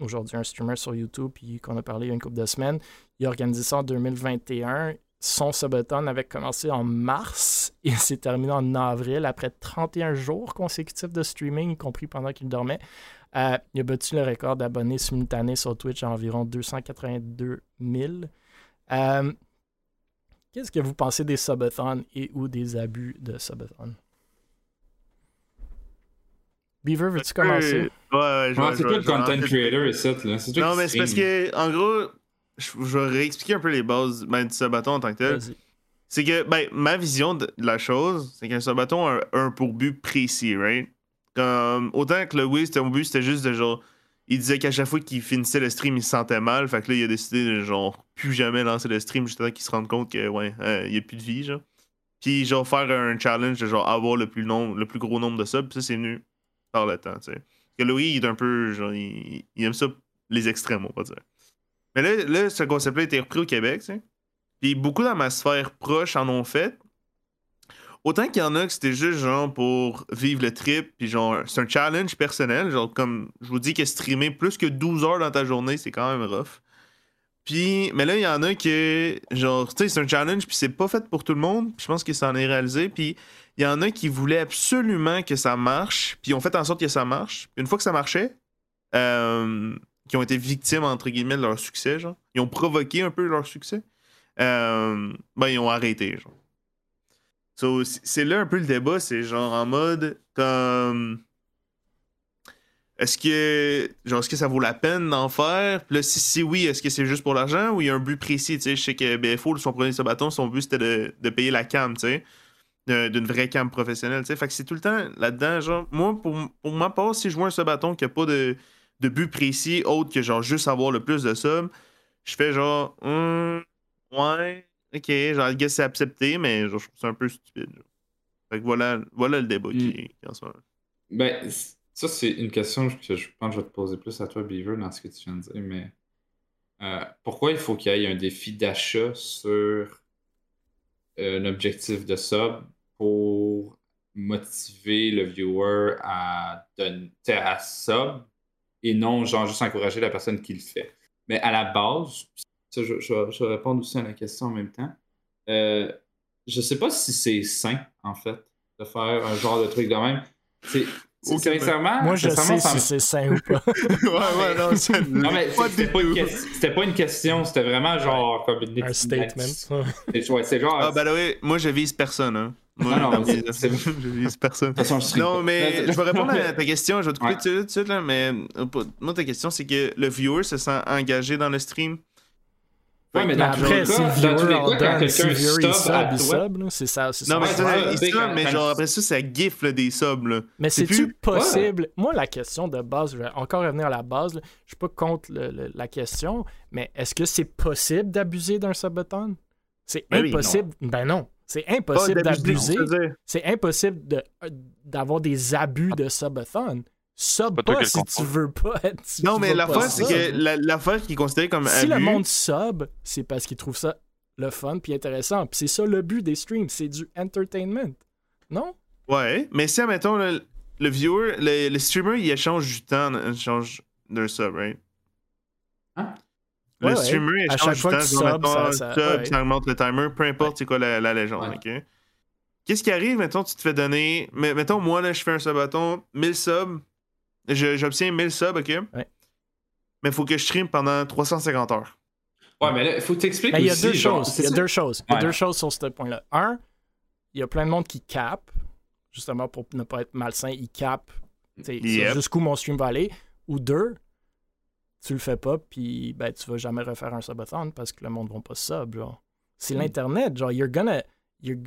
Aujourd'hui, un streamer sur YouTube, qu'on a parlé il y a une couple de semaines. Il a organisé ça en 2021. Son subathon avait commencé en mars [LAUGHS] et s'est terminé en avril après 31 jours consécutifs de streaming, y compris pendant qu'il dormait. Euh, il a battu le record d'abonnés simultanés sur Twitch à environ 282 000. Euh, Qu'est-ce que vous pensez des subathons et ou des abus de subathon? Beaver, veux-tu commencer? Ouais, ouais, je Ouais, vais- c'est toi le content creator ici, là? C'est toi Non, mais c'est parce que, en gros, je, je vais réexpliquer un peu les bases ben, du sabaton en tant que tel. C'est que, ben, ma vision de la chose, c'est qu'un sabaton a un, un pour but précis, right? Comme, autant que le Wii, c'était mon but, c'était juste de genre. Il disait qu'à chaque fois qu'il finissait le stream, il se sentait mal. Fait que là, il a décidé de genre plus jamais lancer le stream jusqu'à qu'il se rende compte que, ouais, euh, il n'y a plus de vie, genre. Puis, genre, faire un challenge de genre avoir le plus, long, le plus gros nombre de subs. Puis ça, c'est venu par le temps, tu sais. Parce que le Wii, il est un peu, genre, il, il aime ça, les extrêmes, on va dire. Mais là, là ce concept-là a été repris au Québec, tu sais. Puis beaucoup dans ma sphère proche en ont fait. Autant qu'il y en a que c'était juste genre pour vivre le trip, puis genre, c'est un challenge personnel. Genre, comme je vous dis que streamer plus que 12 heures dans ta journée, c'est quand même rough. Puis, mais là, il y en a que, genre, tu sais, c'est un challenge, puis c'est pas fait pour tout le monde. Puis je pense que ça en est réalisé. Puis il y en a qui voulaient absolument que ça marche, puis ils ont fait en sorte que ça marche. Une fois que ça marchait, euh, qui ont été victimes, entre guillemets, de leur succès, genre, ils ont provoqué un peu leur succès, euh, ben, ils ont arrêté, genre. C'est là un peu le débat, c'est genre en mode comme. Est-ce que genre est-ce que ça vaut la peine d'en faire? Puis là, si, si oui, est-ce que c'est juste pour l'argent ou il y a un but précis? Tu sais, je sais que BFO, son premier sabaton, son but c'était de, de payer la cam, tu sais, d'une vraie cam professionnelle, tu sais. Fait que c'est tout le temps là-dedans, genre, moi, pour, pour ma part, si je vois un sabaton qui a pas de, de but précis autre que genre juste avoir le plus de subs, je fais genre, Hum, ouais, ok, genre, I guess c'est accepté, mais genre, je trouve ça un peu stupide. genre. Fait que voilà, voilà le débat qui, Mm. qui est en ce moment. Ben, ça, c'est une question que je pense que je vais te poser plus à toi, Beaver, dans ce que tu viens de dire, mais euh, pourquoi il faut qu'il y ait un défi d'achat sur un objectif de sub pour motiver le viewer à, donner, à sub et non, genre, juste encourager la personne qui le fait. Mais à la base, ça, je, je, répondre aussi à la question en même temps. Euh, je sais pas si c'est sain, en fait, de faire un genre de truc de même. C'est, sincèrement, Moi, je sincèrement, sais ça me- si c'est sain ou pas. [LAUGHS] ouais, ouais, non, c'est non, mais c'était pas, une débat. question- c'était pas une question, c'était vraiment genre comme une un statement. C'est ouais, c'est genre. Ah, ben oui, moi je vise personne, hein. Moi, Non, non, je, c'est- c'est- je vise personne. de toute façon, je stream Non, mais [LAUGHS] je vais répondre à ta question. Je vais te couper tout de suite, là, mais euh, moi, ta question, c'est que le viewer se sent engagé dans le stream. Ouais, mais dans après, le dans tous les viewer cas, quand quelqu'un le viewer il sub sub, à sub, là, c'est ça. c'est ça. Non, mais c'est c'est ça, il sub, mais genre après ça, ça gifle des subs. Là. Mais C'est c'est-tu plus- possible? Moi, la question de base, je vais encore revenir à la base. là. Je suis pas contre le- le- la question, mais est-ce que c'est possible d'abuser d'un subathon? C'est Ben oui, impossible. Ben non. C'est impossible d'abuser. C'est impossible de- d'avoir des abus de subathon. Sub Pas si tu veux pas [LAUGHS] être. si Non, mais l'affaire, pas c'est que la- l'affaire qui est considérée comme Si abus. le monde sub, c'est parce qu'il trouve ça le fun puis intéressant. Puis c'est ça le but des streams, c'est du entertainment. Non? Ouais, mais si, admettons, le, le viewer, le, le streamer, il échange du temps, il échange d'un sub, right? Hein? Le Ouais, ouais. streamer À échange chaque du fois temps, que tu subs, mettons, ça- un ça- sub, ouais. ça augmente le timer, peu importe c'est quoi la, la légende, Ouais. ok? Qu'est-ce qui arrive, mettons, tu te fais donner. mais- Mettons, moi, là, je fais un subathon, 1000 subs, j'obtiens 1000 subs, ok? Ouais. Mais il faut que je stream pendant 350 heures. Ouais, mais là, il faut t'expliquer Mais il y a deux genre, choses. Il y a deux choses. Il y a deux choses sur ce point-là. Un, il y a plein de monde qui cap, justement pour ne pas être malsain, ils cap Yep. jusqu'où mon stream va aller. Ou deux, tu le fais pas, puis ben, tu vas jamais refaire un subathon parce que le monde va pas sub. Genre. C'est Mm. l'Internet. Genre, you're gonna. il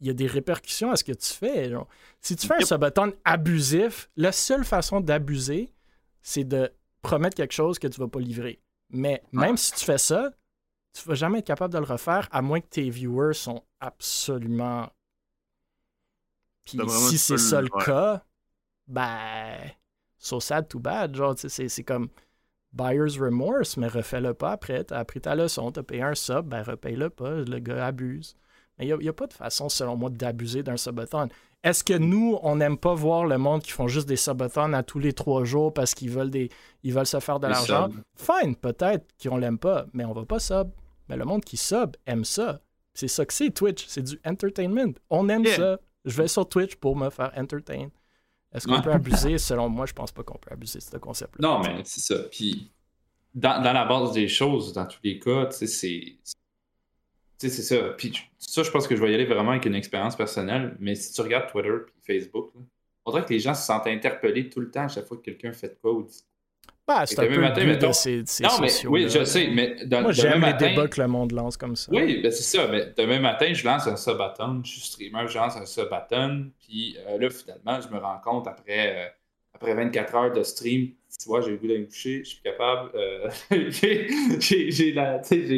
y a des répercussions à ce que tu fais. genre. Si tu fais un Yep. subathon abusif, la seule façon d'abuser, c'est de promettre quelque chose que tu vas pas livrer. Mais même si tu fais ça, tu vas jamais être capable de le refaire à moins que tes viewers sont absolument. Puis si c'est ça le- ouais. cas, ben. So sad, too bad. Genre, c'est comme buyer's remorse, mais refais-le pas après. T'as appris ta leçon, t'as payé un sub, ben repaye-le pas. Le gars abuse. Mais il n'y a, pas de façon, selon moi, d'abuser d'un subathon. Est-ce que nous, on n'aime pas voir le monde qui font juste des subathons à tous les trois jours parce qu'ils veulent des ils veulent se faire de l'argent? Fine, peut-être qu'on l'aime pas, mais on va pas sub. Mais le monde qui sub aime ça. C'est ça que c'est Twitch, c'est du entertainment. On aime Yeah. ça. Je vais sur Twitch pour me faire entertain. Est-ce qu'on Ouais. peut abuser? Selon moi, je pense pas qu'on peut abuser de ce concept-là. Non, mais c'est ça. Puis, dans, dans la base des choses, dans tous les cas, tu sais, c'est. Tu sais, c'est ça. Puis, ça, je pense que je vais y aller vraiment avec une expérience personnelle. Mais si tu regardes Twitter et Facebook, là, on dirait que les gens se sentent interpellés tout le temps à chaque fois que quelqu'un fait quoi ou dit. Bah, c'est Et un demain peu matin, le but mettons- de ces, de ces Non, mais oui, je sais, mais dans, Moi, j'aime les matin- débats que le monde lance comme ça. Oui, ben c'est ça. Mais demain matin, je lance un subathon. Je suis streamer, je lance un subathon. Puis euh, là, finalement, je me rends compte après, euh, après 24 heures de stream, tu vois, j'ai le goût d'aller me coucher, je suis capable. euh, [LAUGHS] j'ai-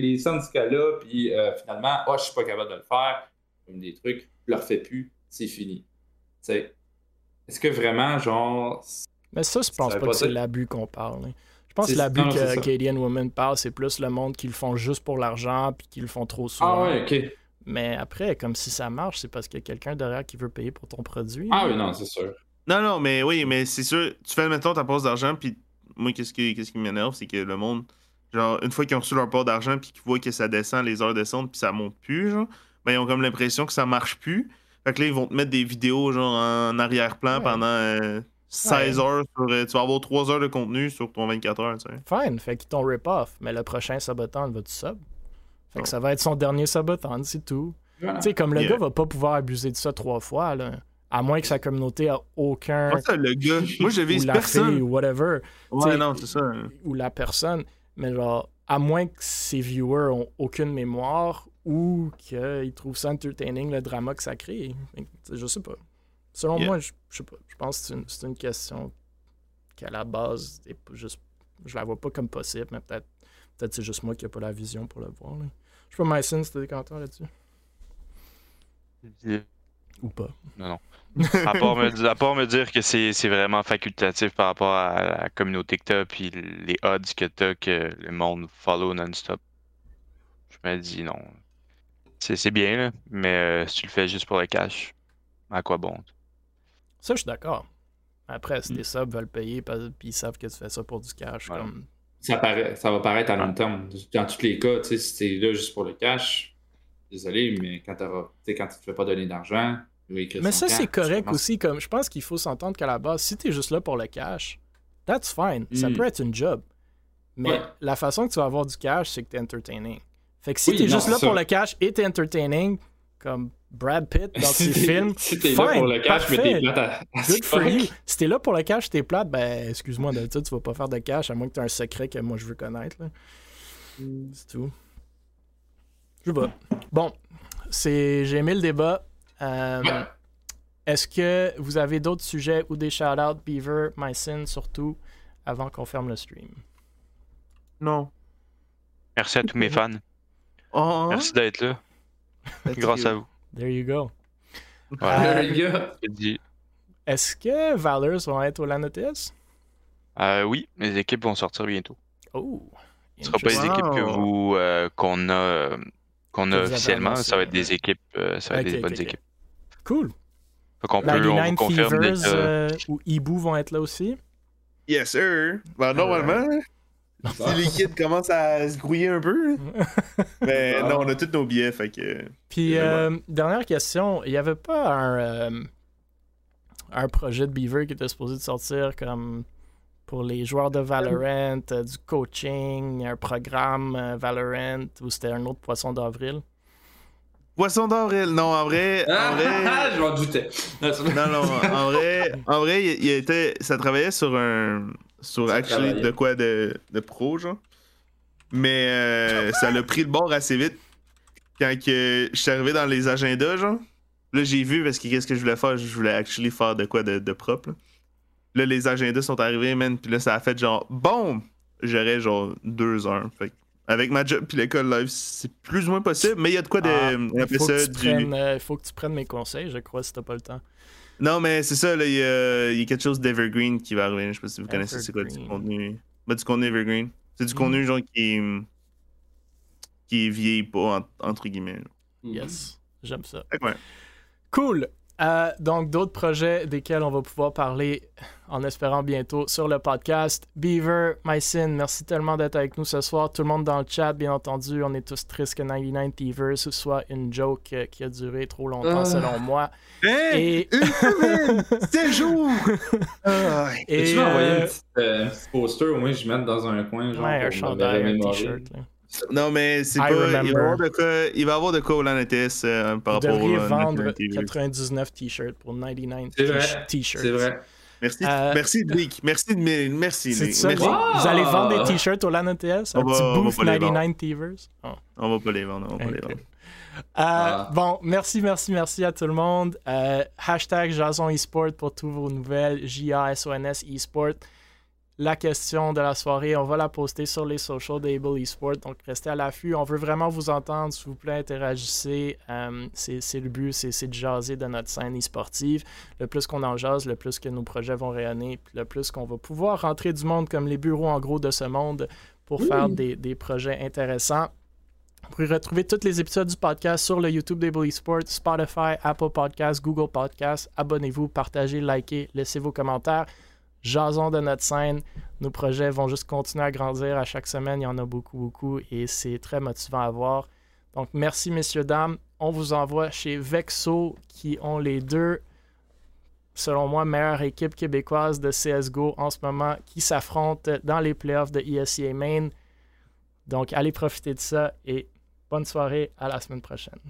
les syndicats là. Puis finalement, oh, je suis pas capable de le faire. Comme des trucs, je le refais plus, c'est fini. Tu sais, est-ce que vraiment, genre. Mais ça, je pense Ça pas pas que c'est l'abus qu'on parle. hein. Je pense que l'abus que ça. Canadian Women parle, c'est plus le monde qui le font juste pour l'argent puis qui le font trop souvent. Ah ouais, ok. Mais après, comme si ça marche, c'est parce qu'il y a quelqu'un derrière qui veut payer pour ton produit. Ah oui, non, c'est sûr. Non, non, mais oui, mais c'est sûr, tu fais, mettons, ta pause d'argent, puis moi, qu'est-ce qui, qu'est-ce qui m'énerve, c'est que le monde, genre, une fois qu'ils ont reçu leur part d'argent, puis qu'ils voient que ça descend, les heures descendent, puis ça monte plus, genre, ben, ils ont comme l'impression que ça marche plus. Fait que là, ils vont te mettre des vidéos, genre, en arrière-plan Ouais. pendant euh, 16 Ouais. heures. Sur, euh, tu vas avoir 3 heures de contenu sur ton 24 heures, tu sais. Fine, fait qu'ils t'ont rip-off. Mais le prochain Sabaton va tu sub. Fait que Oh. ça va être son dernier Sabaton, c'est tout. Voilà. Tu sais, comme le Yeah. gars va pas pouvoir abuser de ça trois fois, là. À moins que sa communauté a aucun. Moi, ça, le gars, moi, je [LAUGHS] ou vise la personne. fille, ou whatever. Ouais, t'sais, non, c'est ça. ou la personne, mais genre, à moins que ses viewers ont aucune mémoire ou qu'ils trouvent ça entertaining le drama que ça crée. Je sais pas. Selon Yeah. moi, je, je sais pas. Je pense que c'est une, c'est une question qu'à la base, est juste, je la vois pas comme possible, mais peut-être peut-être c'est juste moi qui n'ai pas la vision pour le voir. là. Je sais pas, t'as des commentaires là-dessus? Ou pas. À part me, à part me dire que c'est c'est vraiment facultatif par rapport à la communauté que t'as, puis les odds que t'as que le monde follow non-stop. Je me dis non. C'est c'est bien, là, mais euh, si tu le fais juste pour le cash, à quoi bon? Ça, je suis d'accord. Après, si les subs veulent payer, puis ils savent que tu fais ça pour du cash, Ouais. comme. ça, paraît- ça va paraître à long terme. Dans tous les cas, tu si t'es là juste pour le cash, désolé, mais quand, tu quand tu te fais pas donner d'argent, Mais ça, c'est correct tu aussi. Comme, je pense qu'il faut s'entendre qu'à la base, si t'es juste là pour le cash, that's fine. Ça Mm. peut être une job. Mais Ouais. la façon que tu vas avoir du cash, c'est que t'es entertaining. Fait que si Oui, t'es non, juste là pour le cash et t'es entertaining, comme Brad Pitt dans [LAUGHS] ses Si films, Si t'es là fine, pour le cash, mais t'es plate à, à good for you. Si t'es là pour le cash, t'es plate, ben excuse-moi, d'habitude, tu vas pas faire de cash à moins que t'aies un secret que moi je veux connaître. là. C'est tout. Je sais pas. Bon, c'est... j'ai aimé le débat. Euh, Ouais. Est-ce que vous avez d'autres sujets ou des shout-outs, Beaver, Mycin surtout, avant qu'on ferme le stream? Non. Merci à tous mes fans. Oh, Merci d'être là. Grâce à vous. There you go. Voilà. Euh, gars, Je dis, Est-ce que Valors vont être au Lanotis? euh, oui, les équipes vont sortir bientôt. Oh! Ce sera pas les équipes que vous euh, qu'on a euh, qu'on a officiellement, ça va être ouais. des équipes, euh, ça va être Ok, des bonnes ok. équipes. Cool. Fait qu'on La peut, on vous Nine confirme Fevers euh, ou Ibu vont être là aussi? Yes, sir. Ben, normalement, si les kids commencent à se grouiller un peu. [LAUGHS] Mais Ah. non, on a tous nos billets, fait que. Puis, euh, dernière question, il n'y avait pas un, euh, un projet de Beaver qui était supposé de sortir comme pour les joueurs de Valorant, euh, du coaching, un programme euh, Valorant, ou c'était un autre poisson d'avril? Poisson d'avril. Non, en vrai. En vrai... [LAUGHS] je m'en doutais. non, non, en vrai, en vrai, il, il était, ça travaillait sur un, sur actually de quoi de, de pro, genre. Mais euh, ça l'a pris le bord assez vite. Quand que je suis arrivé dans les agendas, genre. Là, j'ai vu parce que qu'est-ce que je voulais faire, je voulais actually faire de quoi de, de propre. Là. Là, les agendas sont arrivés, man. Puis là, ça a fait genre, boum! J'aurais genre deux heures. Fait avec ma job puis l'école live, c'est plus ou moins possible, mais il y a de quoi de. Ah, il faut, que ça tu du. prennes, euh, faut que tu prennes mes conseils, je crois, si t'as pas le temps. Non, mais c'est ça, là, il y, a, il y a quelque chose d'Evergreen qui va arriver. Je sais pas si vous connaissez c'est quoi du contenu. Ben, du contenu Evergreen. C'est du Mm. contenu genre qui est. qui vieillit pas, en- entre guillemets. Mhm. Yes, j'aime ça. Ouais. Cool. Euh, donc, d'autres projets desquels on va pouvoir parler en espérant bientôt sur le podcast. Beaver, Mycin, merci tellement d'être avec nous ce soir. Tout le monde dans le chat, bien entendu, on est tous tristes que 99 Thievers soit une joke euh, qui a duré trop longtemps, Ah. selon moi. Et, Une semaine! [LAUGHS] Sept jours! Et, Tu m'as envoyé un petit, euh, petit poster, au moins je mette dans un coin. Genre, ouais, un chandail, un t-shirt. là. Non, mais c'est pas. Il va, avoir de quoi, il va avoir de quoi au LAN ETS euh, par Vous rapport au LAN vendre TV. 99 t-shirts pour 99 C'est vrai, t-shirts. C'est vrai. Merci, Euh, merci, Nick. Merci, merci, Nick. ça, Merci. vous, Wow! vous allez vendre des t-shirts au LAN ETS? Un On va- petit va booth pas les vendre. 99 Thievers? Oh. On va pas les vendre, on va pas les vendre. Euh, Ah. Bon, merci, merci, merci à tout le monde. Euh, hashtag Jason eSport pour toutes vos nouvelles. J-A-S-O-N-S eSport. La question de la soirée, on va la poster sur les socials d'Able eSport. Donc, restez à l'affût. On veut vraiment vous entendre. S'il vous plaît, interagissez. Euh, c'est le but, c'est de jaser de notre scène e-sportive. Le plus qu'on en jase, le plus que nos projets vont rayonner, puis le plus qu'on va pouvoir rentrer du monde comme les bureaux en gros de ce monde pour faire des, des projets intéressants. Vous pouvez retrouver tous les épisodes du podcast sur le YouTube d'Able Esports, Spotify, Apple Podcasts, Google Podcasts. Abonnez-vous, partagez, likez, laissez vos commentaires jason de notre scène. Nos projets vont juste continuer à grandir à chaque semaine. Il y en a beaucoup, beaucoup et c'est très motivant à voir. Donc, merci, messieurs, dames. On vous envoie chez Vexo qui ont les deux, selon moi, meilleures équipes québécoises de CSGO en ce moment qui s'affrontent dans les playoffs de ESEA Maine. Donc, allez profiter de ça et bonne soirée. À la semaine prochaine.